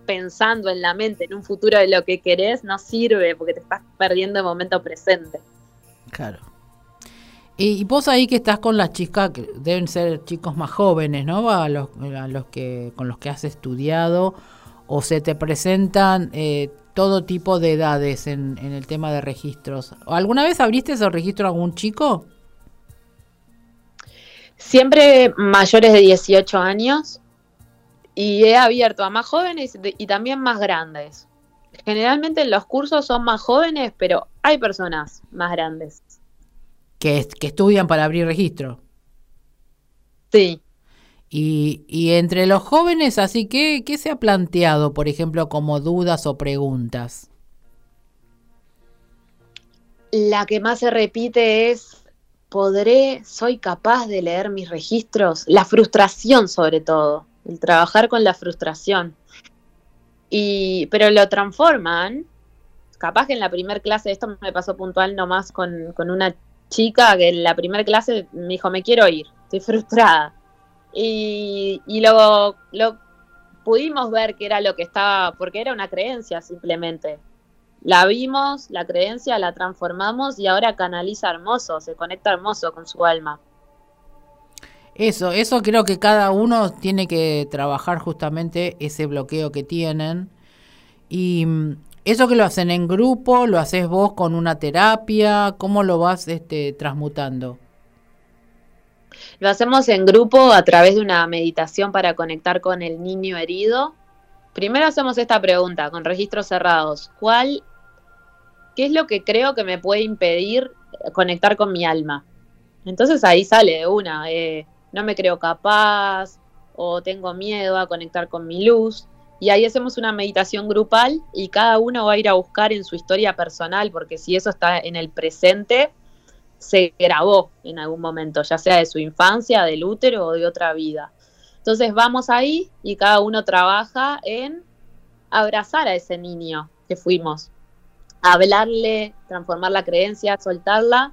pensando en la mente, en un futuro de lo que querés, no sirve porque te estás perdiendo el momento presente. Claro. Y, vos ahí que estás con las chicas, que deben ser chicos más jóvenes, ¿no? A los, a los que con los que has estudiado o se te presentan eh, todo tipo de edades en, el tema de registros. ¿Alguna vez abriste esos registros a algún chico? Siempre mayores de 18 años y he abierto a más jóvenes y también más grandes. Generalmente los cursos son más jóvenes, pero hay personas más grandes. Que, que estudian para abrir registro. Sí. Y, entre los jóvenes, así que, ¿qué se ha planteado, por ejemplo, como dudas o preguntas? La que más se repite es, ¿podré, soy capaz de leer mis registros? La frustración sobre todo, el trabajar con la frustración. Y, pero lo transforman, capaz que en la primera clase, esto me pasó puntual nomás con, con una chica que en la primera clase me dijo, me quiero ir, estoy frustrada y, y lo, lo pudimos ver que era lo que estaba, porque era una creencia simplemente. La vimos, la creencia, la transformamos y ahora canaliza hermoso, se conecta hermoso con su alma. Eso, eso creo que cada uno tiene que trabajar justamente ese bloqueo que tienen. Y mm, eso que lo hacen en grupo, lo haces vos con una terapia, ¿cómo lo vas este, transmutando? Lo hacemos en grupo a través de una meditación para conectar con el niño herido. Primero hacemos esta pregunta con registros cerrados. ¿Cuál, qué es lo que creo que me puede impedir conectar con mi alma? Entonces ahí sale de una, eh, no me creo capaz o tengo miedo a conectar con mi luz. Y ahí hacemos una meditación grupal y cada uno va a ir a buscar en su historia personal, porque si eso está en el presente, se grabó en algún momento, ya sea de su infancia, del útero o de otra vida. Entonces vamos ahí y cada uno trabaja en abrazar a ese niño que fuimos, hablarle, transformar la creencia, soltarla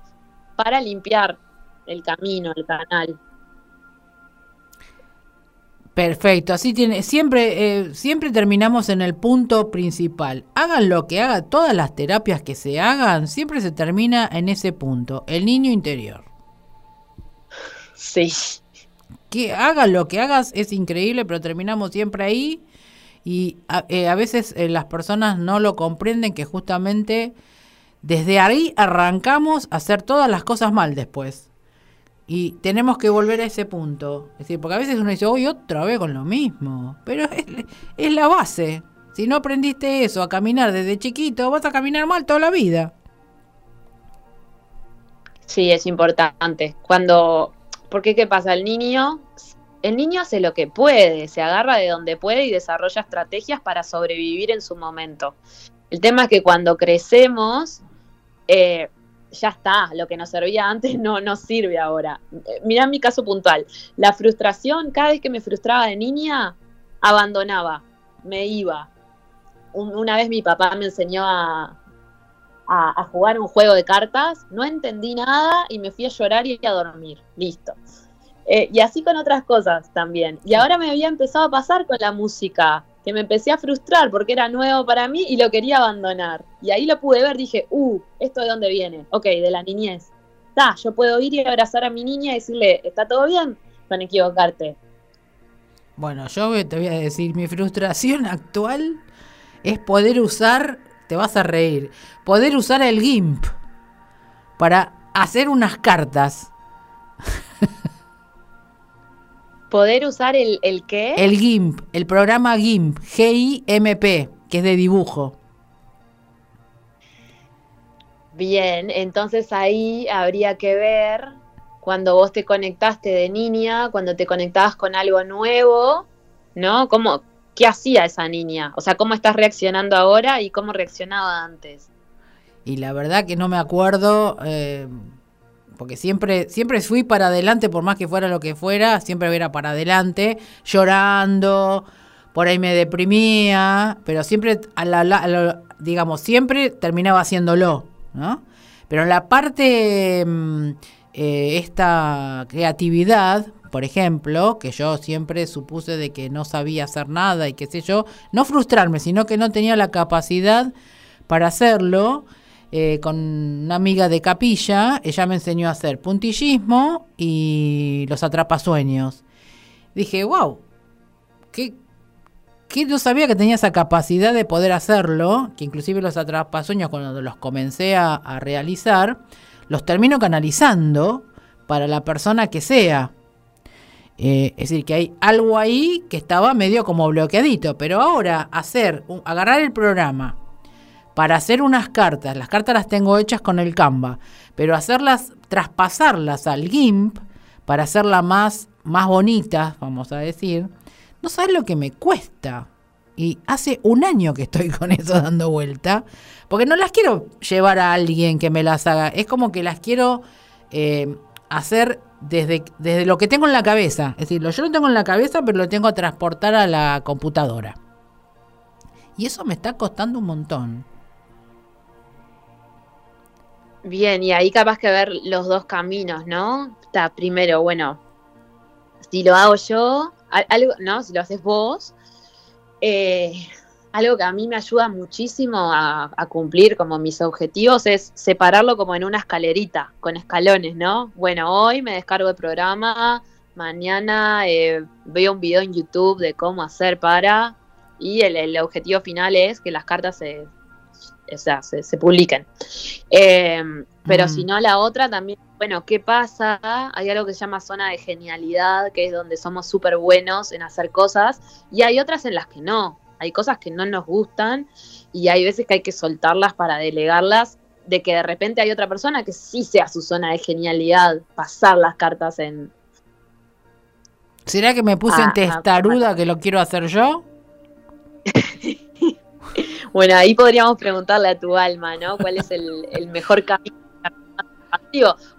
para limpiar el camino, el canal. Perfecto, así tiene, siempre, eh, siempre terminamos en el punto principal. Hagan lo que hagan, todas las terapias que se hagan, siempre se termina en ese punto, el niño interior. Sí. Que hagan lo que hagas es increíble, pero terminamos siempre ahí y a, eh, a veces eh, las personas no lo comprenden que justamente desde ahí arrancamos a hacer todas las cosas mal después. Y tenemos que volver a ese punto. Es decir, porque a veces uno dice, hoy otra vez con lo mismo. Pero es, la base. Si no aprendiste eso, a caminar desde chiquito, vas a caminar mal toda la vida. Sí, es importante. Cuando, porque qué pasa, el niño, el niño hace lo que puede, se agarra de donde puede y desarrolla estrategias para sobrevivir en su momento. El tema es que cuando crecemos, eh, ya está, lo que nos servía antes no, no sirve ahora. Eh, Mirá mi caso puntual. La frustración, cada vez que me frustraba de niña, abandonaba, me iba. una vez mi papá me enseñó a, a, jugar un juego de cartas, no entendí nada y me fui a llorar y a dormir. Listo. Eh, y así con otras cosas también. Y ahora me había empezado a pasar con la música que me empecé a frustrar porque era nuevo para mí y lo quería abandonar. Y ahí lo pude ver, dije, uh, ¿esto de dónde viene? Ok, de la niñez. Está, yo puedo ir y abrazar a mi niña y decirle, ¿está todo bien? Con equivocarte. Bueno, yo te voy a decir, mi frustración actual es poder usar, te vas a reír, poder usar el GIMP para hacer unas cartas. Poder usar el, el qué? El GIMP, el programa GIMP, G-I-M-P, que es de dibujo. Bien, entonces ahí habría que ver cuando vos te conectaste de niña, cuando te conectabas con algo nuevo, ¿no? ¿Cómo, ¿Qué hacía esa niña? O sea, ¿cómo estás reaccionando ahora y cómo reaccionaba antes? Y la verdad que no me acuerdo, eh, porque siempre, siempre fui para adelante, por más que fuera lo que fuera, siempre era para adelante, llorando, por ahí me deprimía, pero siempre, a la, digamos, siempre terminaba haciéndolo, ¿no? Pero en la parte, mm, eh, esta creatividad, por ejemplo, que yo siempre supuse de que no sabía hacer nada y qué sé yo, no frustrarme, sino que no tenía la capacidad para hacerlo. Eh, con una amiga de capilla, ella me enseñó a hacer puntillismo y los atrapasueños. Dije, wow, qué no sabía que tenía esa capacidad de poder hacerlo, que inclusive los atrapasueños cuando los comencé a, a realizar, los termino canalizando para la persona que sea. Eh, es decir, que hay algo ahí que estaba medio como bloqueadito, pero ahora hacer, agarrar el programa para hacer unas cartas, las cartas las tengo hechas con el Canva, pero hacerlas, traspasarlas al GIMP para hacerlas más, más bonitas, vamos a decir, no sabes lo que me cuesta. Y hace un año que estoy con eso dando vuelta, porque no las quiero llevar a alguien que me las haga, es como que las quiero eh, hacer desde, desde lo que tengo en la cabeza. Es decir, yo lo tengo en la cabeza, pero lo tengo a transportar a la computadora. Y eso me está costando un montón. Bien, y ahí capaz que ver los dos caminos, ¿no? Está primero, bueno, si lo hago yo, algo, ¿no? Si lo haces vos, eh, algo que a mí me ayuda muchísimo a, cumplir como mis objetivos es separarlo como en una escalerita, con escalones, ¿no? Bueno, hoy me descargo el programa, mañana eh, veo un video en YouTube de cómo hacer para, y el, objetivo final es que las cartas se, se, publiquen. Em, pero si mm. no, la otra también, bueno, ¿qué pasa? Hay algo que se llama zona de genialidad, que es donde somos súper buenos en hacer cosas, y hay otras en las que no hay cosas que no nos gustan y hay veces que hay que soltarlas para delegarlas, de que de repente hay otra persona que sí sea su zona de genialidad, pasar las cartas en... ¿Será que me puse en ah, testaruda ah, que lo quiero hacer yo? bueno, ahí podríamos preguntarle a tu alma, ¿no? ¿Cuál es el, el mejor camino?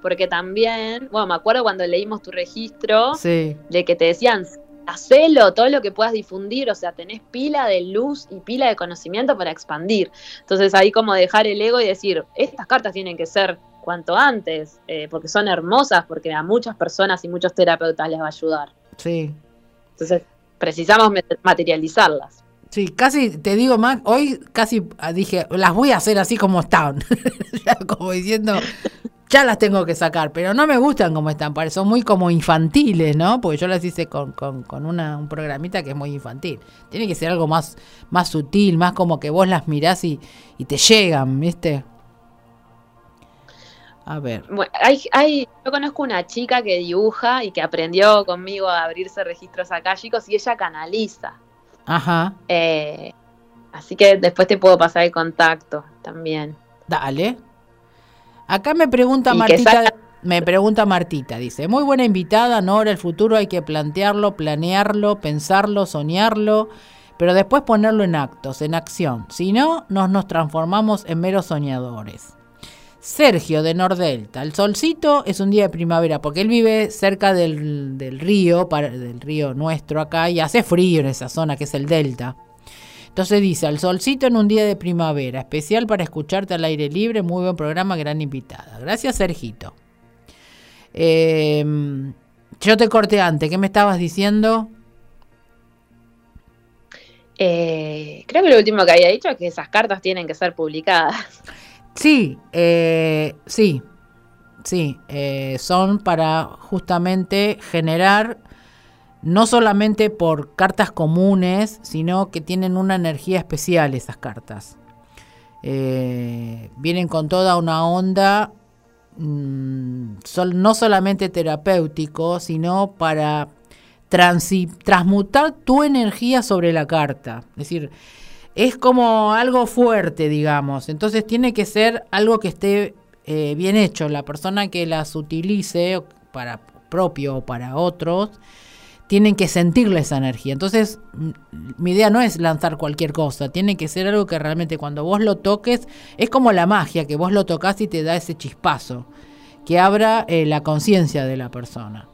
Porque también, bueno, me acuerdo cuando leímos tu registro, de que te decían, hacelo, todo lo que puedas difundir, o sea, tenés pila de luz y pila de conocimiento para expandir. Entonces ahí como dejar el ego y decir, estas cartas tienen que ser cuanto antes, eh, porque son hermosas, porque a muchas personas y muchos terapeutas les va a ayudar. Sí. Entonces precisamos materializarlas. Sí, casi te digo más, hoy casi dije, las voy a hacer así como están, como diciendo, ya las tengo que sacar, pero no me gustan como están, son muy como infantiles, ¿no? Porque yo las hice con, con, una, un programita que es muy infantil. Tiene que ser algo más, más sutil, más como que vos las mirás y, te llegan, ¿viste? A ver. Hay, hay, yo conozco una chica que dibuja y que aprendió conmigo a abrirse registros acá, chicos, y ella canaliza. Ajá. Eh, así que después te puedo pasar el contacto también. Dale. Acá me pregunta Martita, me pregunta Martita, dice, muy buena invitada, Nora, el futuro hay que plantearlo, planearlo, pensarlo, soñarlo, pero después ponerlo en actos, en acción. Si no, nos nos transformamos en meros soñadores. Sergio de Nordelta, el solcito es un día de primavera, porque él vive cerca del, del río, del río nuestro acá, y hace frío en esa zona que es el delta. Entonces dice, al solcito en un día de primavera, especial para escucharte al aire libre, muy buen programa, gran invitada. Gracias, Sergito. Em, yo te corté antes, ¿qué me estabas diciendo? Eh, creo que lo último que había dicho es que esas cartas tienen que ser publicadas. Sí, eh, sí, sí, eh, son para justamente generar no solamente por cartas comunes, sino que tienen una energía especial esas cartas. Eh, vienen con toda una onda mm, no solamente terapéutico, sino para transmutar tu energía sobre la carta. Es decir, es como algo fuerte, digamos. Entonces tiene que ser algo que esté eh, bien hecho. La persona que las utilice para propio o para otros, tienen que sentirle esa energía. Entonces, mi idea no es lanzar cualquier cosa, tiene que ser algo que realmente cuando vos lo toques, es como la magia, que vos lo tocas y te da ese chispazo, que abra eh, la conciencia de la persona.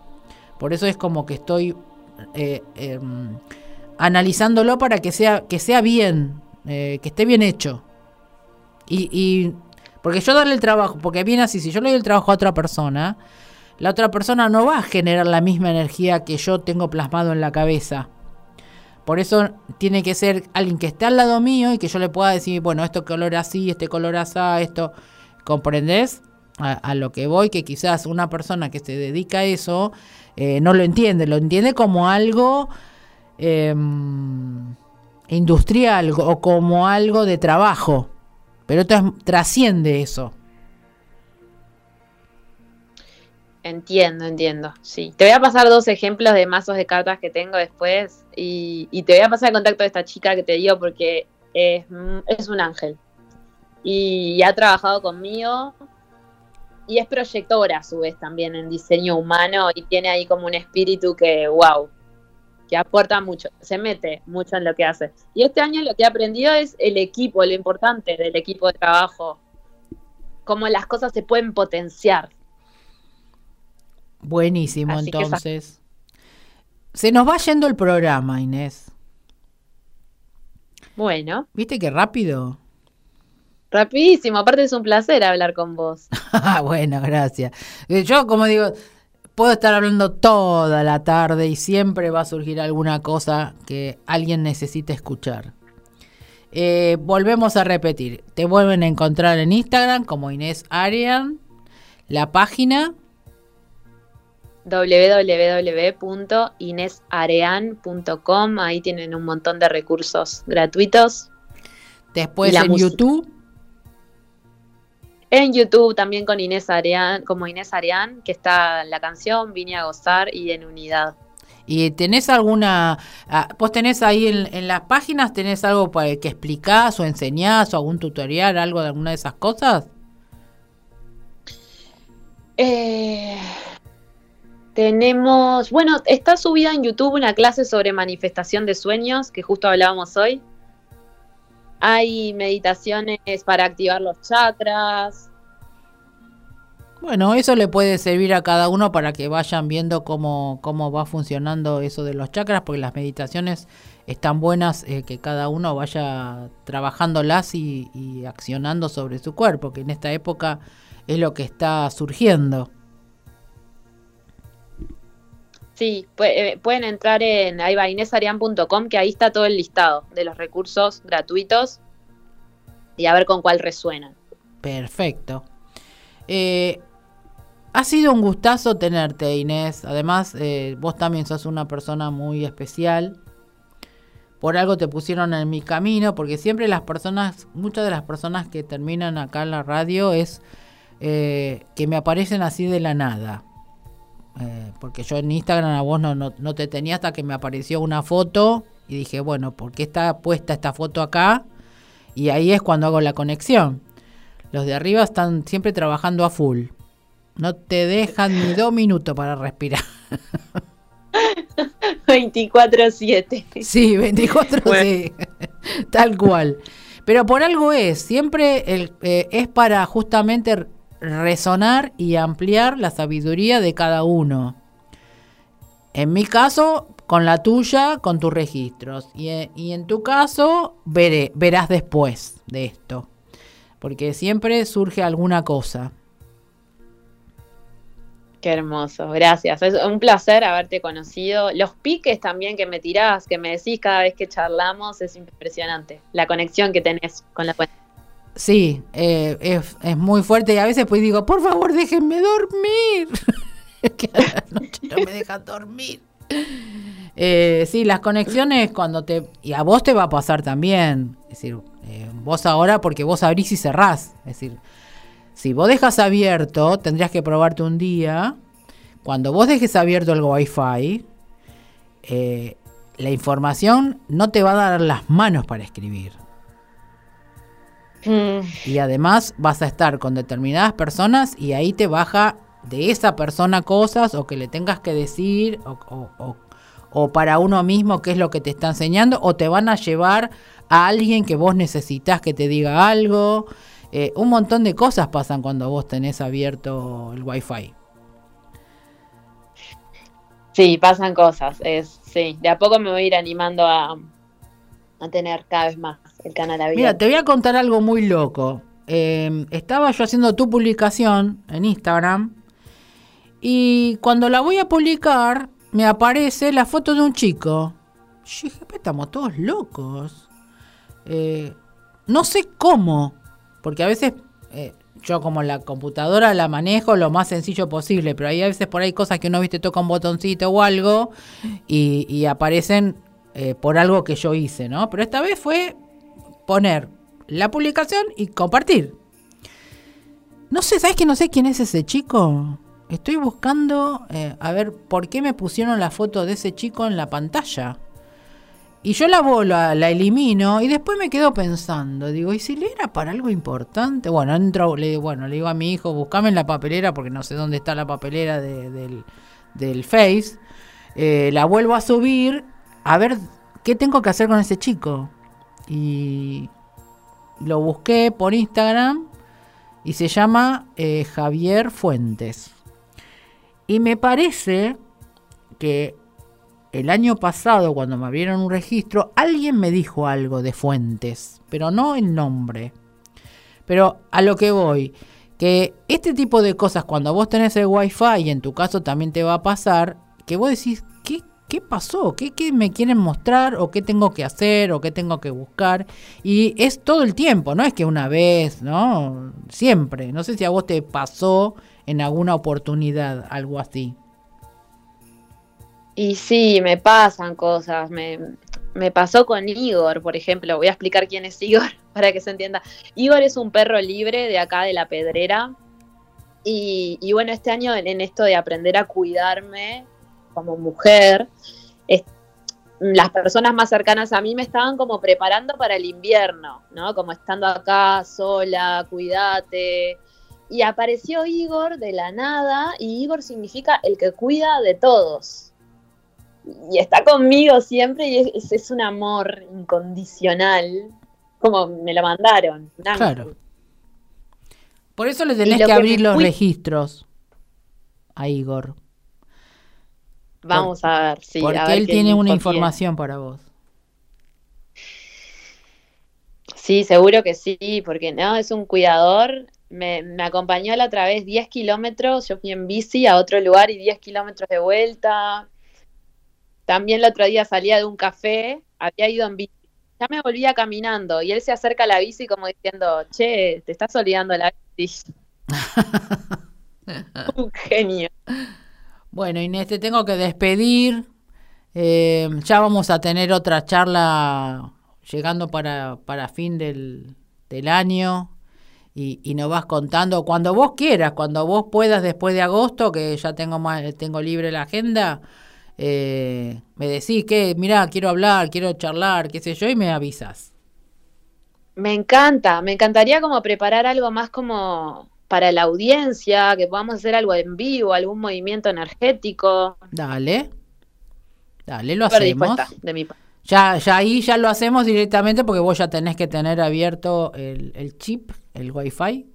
Por eso es como que estoy eh, em, analizándolo para que sea, que sea bien, eh, que esté bien hecho. Y, y, porque yo darle el trabajo, porque viene así, si yo le doy el trabajo a otra persona, la otra persona no va a generar la misma energía que yo tengo plasmado en la cabeza. Por eso tiene que ser alguien que esté al lado mío y que yo le pueda decir, bueno, esto color así, este color así, esto. ¿Comprendés? A, lo que voy, que quizás una persona que se dedica a eso eh, no lo entiende, lo entiende como algo em, industrial o como algo de trabajo, pero trasciende eso. Entiendo, entiendo, sí. Te voy a pasar dos ejemplos de mazos de cartas que tengo después y, te voy a pasar el contacto de esta chica que te digo porque es, es un ángel y ha trabajado conmigo y es proyectora a su vez también en diseño humano y tiene ahí como un espíritu que, wow, que aporta mucho, se mete mucho en lo que hace. Y este año lo que he aprendido es el equipo, lo importante del equipo de trabajo, cómo las cosas se pueden potenciar Buenísimo, entonces. Se nos va yendo el programa, Inés. Bueno. ¿Viste qué rápido? Rapidísimo, aparte es un placer hablar con vos. Bueno, gracias. Eh, yo, como digo, puedo estar hablando toda la tarde y siempre va a surgir alguna cosa que alguien necesite escuchar. Eh, volvemos a repetir, te vuelven a encontrar en Instagram como Inés Arian, la página www.inesarean.com. Ahí tienen un montón de recursos gratuitos. Después en YouTube. En YouTube también con Inés Arean, como Inés Arean, que está la canción Vine a gozar y en unidad. ¿Y tenés alguna, ah, vos tenés ahí en, las páginas, tenés algo para que explicás o enseñás o algún tutorial, algo de alguna de esas cosas? Eh, tenemos, bueno, está subida en YouTube una clase sobre manifestación de sueños, que justo hablábamos hoy. Hay meditaciones para activar los chakras. Bueno, eso le puede servir a cada uno para que vayan viendo cómo, cómo va funcionando eso de los chakras, porque las meditaciones están buenas eh, que cada uno vaya trabajándolas y, y accionando sobre su cuerpo, que en esta época es lo que está surgiendo. Sí, eh, pueden entrar en ahí que ahí está todo el listado de los recursos gratuitos y a ver con cuál resuena. Perfecto. Eh, ha sido un gustazo tenerte, Inés. Además, eh, vos también sos una persona muy especial. Por algo te pusieron en mi camino, porque siempre las personas, muchas de las personas que terminan acá en la radio es que me aparecen así de la nada eh, porque yo en Instagram a vos no, no, te tenía hasta que me apareció una foto y dije, bueno, ¿por qué está puesta esta foto acá? Y ahí es cuando hago la conexión. Los de arriba están siempre trabajando a full. No te dejan ni dos minutos para respirar. 24-7. Sí, 24 sí. Tal cual. Pero por algo es, siempre el, eh, es para justamente resonar y ampliar la sabiduría de cada uno. En mi caso, con la tuya, con tus registros. Y, en tu caso, verás después de esto. Porque siempre surge alguna cosa. Qué hermoso, gracias. Es un placer haberte conocido. Los piques también que me tirás, que me decís cada vez que charlamos, es impresionante. La conexión que tenés con la cuenta. Sí, eh, es, muy fuerte y a veces pues digo, por favor déjenme dormir. que a la noche no me dejan dormir. Eh, sí, las conexiones cuando te... Y a vos te va a pasar también. Es decir, eh, vos ahora porque vos abrís y cerrás. Es decir, si vos dejas abierto, tendrías que probarte un día. Cuando vos dejes abierto el wifi, eh, la información no te va a dar las manos para escribir. Y además vas a estar con determinadas personas y ahí te baja de esa persona cosas o que le tengas que decir o, o, para uno mismo qué es lo que te está enseñando o te van a llevar a alguien que vos necesitas que te diga algo. Eh, un montón de cosas pasan cuando vos tenés abierto el wifi. Sí, pasan cosas. Es, sí, de a poco me voy a ir animando a, a tener cada vez más el canal abierto. Mira, te voy a contar algo muy loco. Em, estaba yo haciendo tu publicación en Instagram y cuando la voy a publicar me aparece la foto de un chico. Yo dije, estamos todos locos. Eh, no sé cómo, porque a veces eh, yo como la computadora la manejo lo más sencillo posible, pero hay a veces por ahí cosas que uno viste toca un botoncito o algo y, aparecen eh, por algo que yo hice, ¿no? Pero esta vez fue poner la publicación y compartir. No sé, ¿sabes que no sé quién es ese chico? Estoy buscando eh, a ver por qué me pusieron la foto de ese chico en la pantalla. Y yo la, la, la elimino y después me quedo pensando, digo, ¿y si le era para algo importante? Bueno, entro, le, bueno, le digo a mi hijo, buscame en la papelera porque no sé dónde está la papelera del, del Face. Eh, la vuelvo a subir a ver qué tengo que hacer con ese chico. Y lo busqué por Instagram y se llama eh, Javier Fuentes. Y me parece que el año pasado, cuando me abrieron un registro, alguien me dijo algo de fuentes, pero no el nombre. Pero a lo que voy, que este tipo de cosas, cuando vos tenés el wifi y en tu caso también te va a pasar, que vos decís, ¿qué, pasó? ¿Qué, ¿Qué me quieren mostrar? ¿O qué tengo que hacer? ¿O qué tengo que buscar? Y es todo el tiempo, no es que una vez, ¿no? Siempre. No sé si a vos te pasó en alguna oportunidad algo así. Y sí, me pasan cosas. Me, pasó con Igor, por ejemplo. Voy a explicar quién es Igor para que se entienda. Igor es un perro libre de acá de la Pedrera. Y, bueno, este año en, esto de aprender a cuidarme como mujer, las personas más cercanas a mí me estaban como preparando para el invierno, ¿no? Como estando acá sola, cuídate. Y apareció Igor de la nada, y Igor significa el que cuida de todos y está conmigo siempre y es, un amor incondicional, como me lo mandaron. Claro. Por eso le tenés que, abrir los registros a Igor. Vamos a ver, sí. Porque él tiene una información para vos. Sí, seguro que sí, porque no, es un cuidador. Me, me acompañó la otra vez 10 kilómetros, yo fui en bici a otro lugar y 10 kilómetros de vuelta también el otro día salía de un café, había ido en bici, ya me volvía caminando y él se acerca a la bici como diciendo, che, te estás olvidando la bici. un genio. Bueno, Inés, te tengo que despedir. Eh, ya vamos a tener otra charla llegando para, para fin del, del año y, y, nos vas contando cuando vos quieras, cuando vos puedas después de agosto, que ya tengo, tengo libre la agenda eh, me decís que, mira, quiero hablar, quiero charlar, qué sé yo, y me avisas. Me encanta, me encantaría como preparar algo más como para la audiencia, que podamos hacer algo en vivo, algún movimiento energético. Dale, dale, lo hacemos. De mi ya, ya ahí ya lo hacemos directamente porque vos ya tenés que tener abierto el, el chip, el wifi.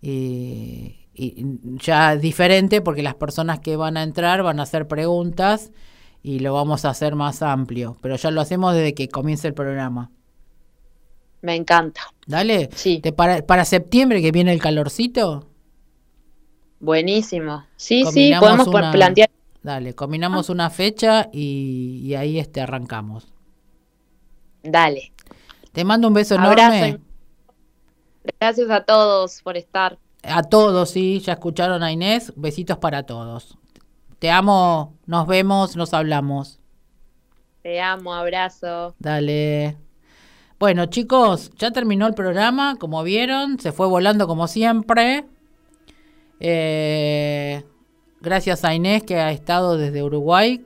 Y, y ya diferente porque las personas que van a entrar van a hacer preguntas y lo vamos a hacer más amplio, pero ya lo hacemos desde que comience el programa. Me encanta. Dale. Sí. para, para septiembre que viene el calorcito. Buenísimo. Sí, sí, podemos plantear. Dale, combinamos una fecha y, y, ahí este arrancamos. Dale. Te mando un beso enorme. Gracias a todos por estar. A todos, sí, ya escucharon a Inés. Besitos para todos. Te amo, nos vemos, nos hablamos. Te amo, abrazo. Dale. Bueno, chicos, ya terminó el programa, como vieron, se fue volando como siempre. Eh, gracias a Inés que ha estado desde Uruguay.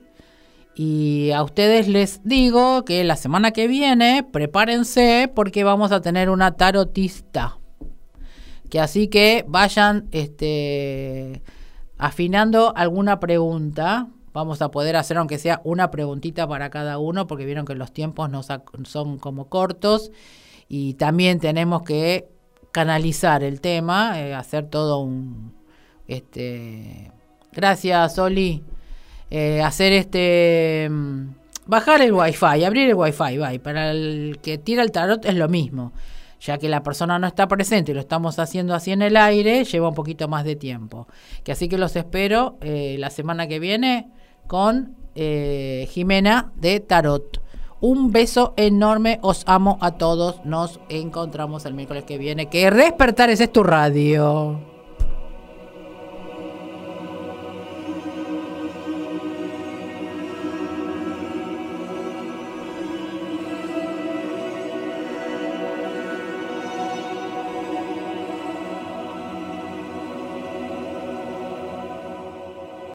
Y a ustedes les digo que la semana que viene prepárense porque vamos a tener una tarotista que así que vayan este, afinando alguna pregunta. Vamos a poder hacer, aunque sea una preguntita para cada uno, porque vieron que los tiempos no son como cortos. Y también tenemos que canalizar el tema, eh, hacer todo un... Este, gracias, Oli. Eh, hacer este... Mm, bajar el wifi, abrir el wifi, bye. para el que tira el tarot es lo mismo ya que la persona no está presente y lo estamos haciendo así en el aire, lleva un poquito más de tiempo. Que así que los espero eh, la semana que viene con eh, Jimena de Tarot. Un beso enorme, os amo a todos. Nos encontramos el miércoles que viene. Que despertar ese es tu radio.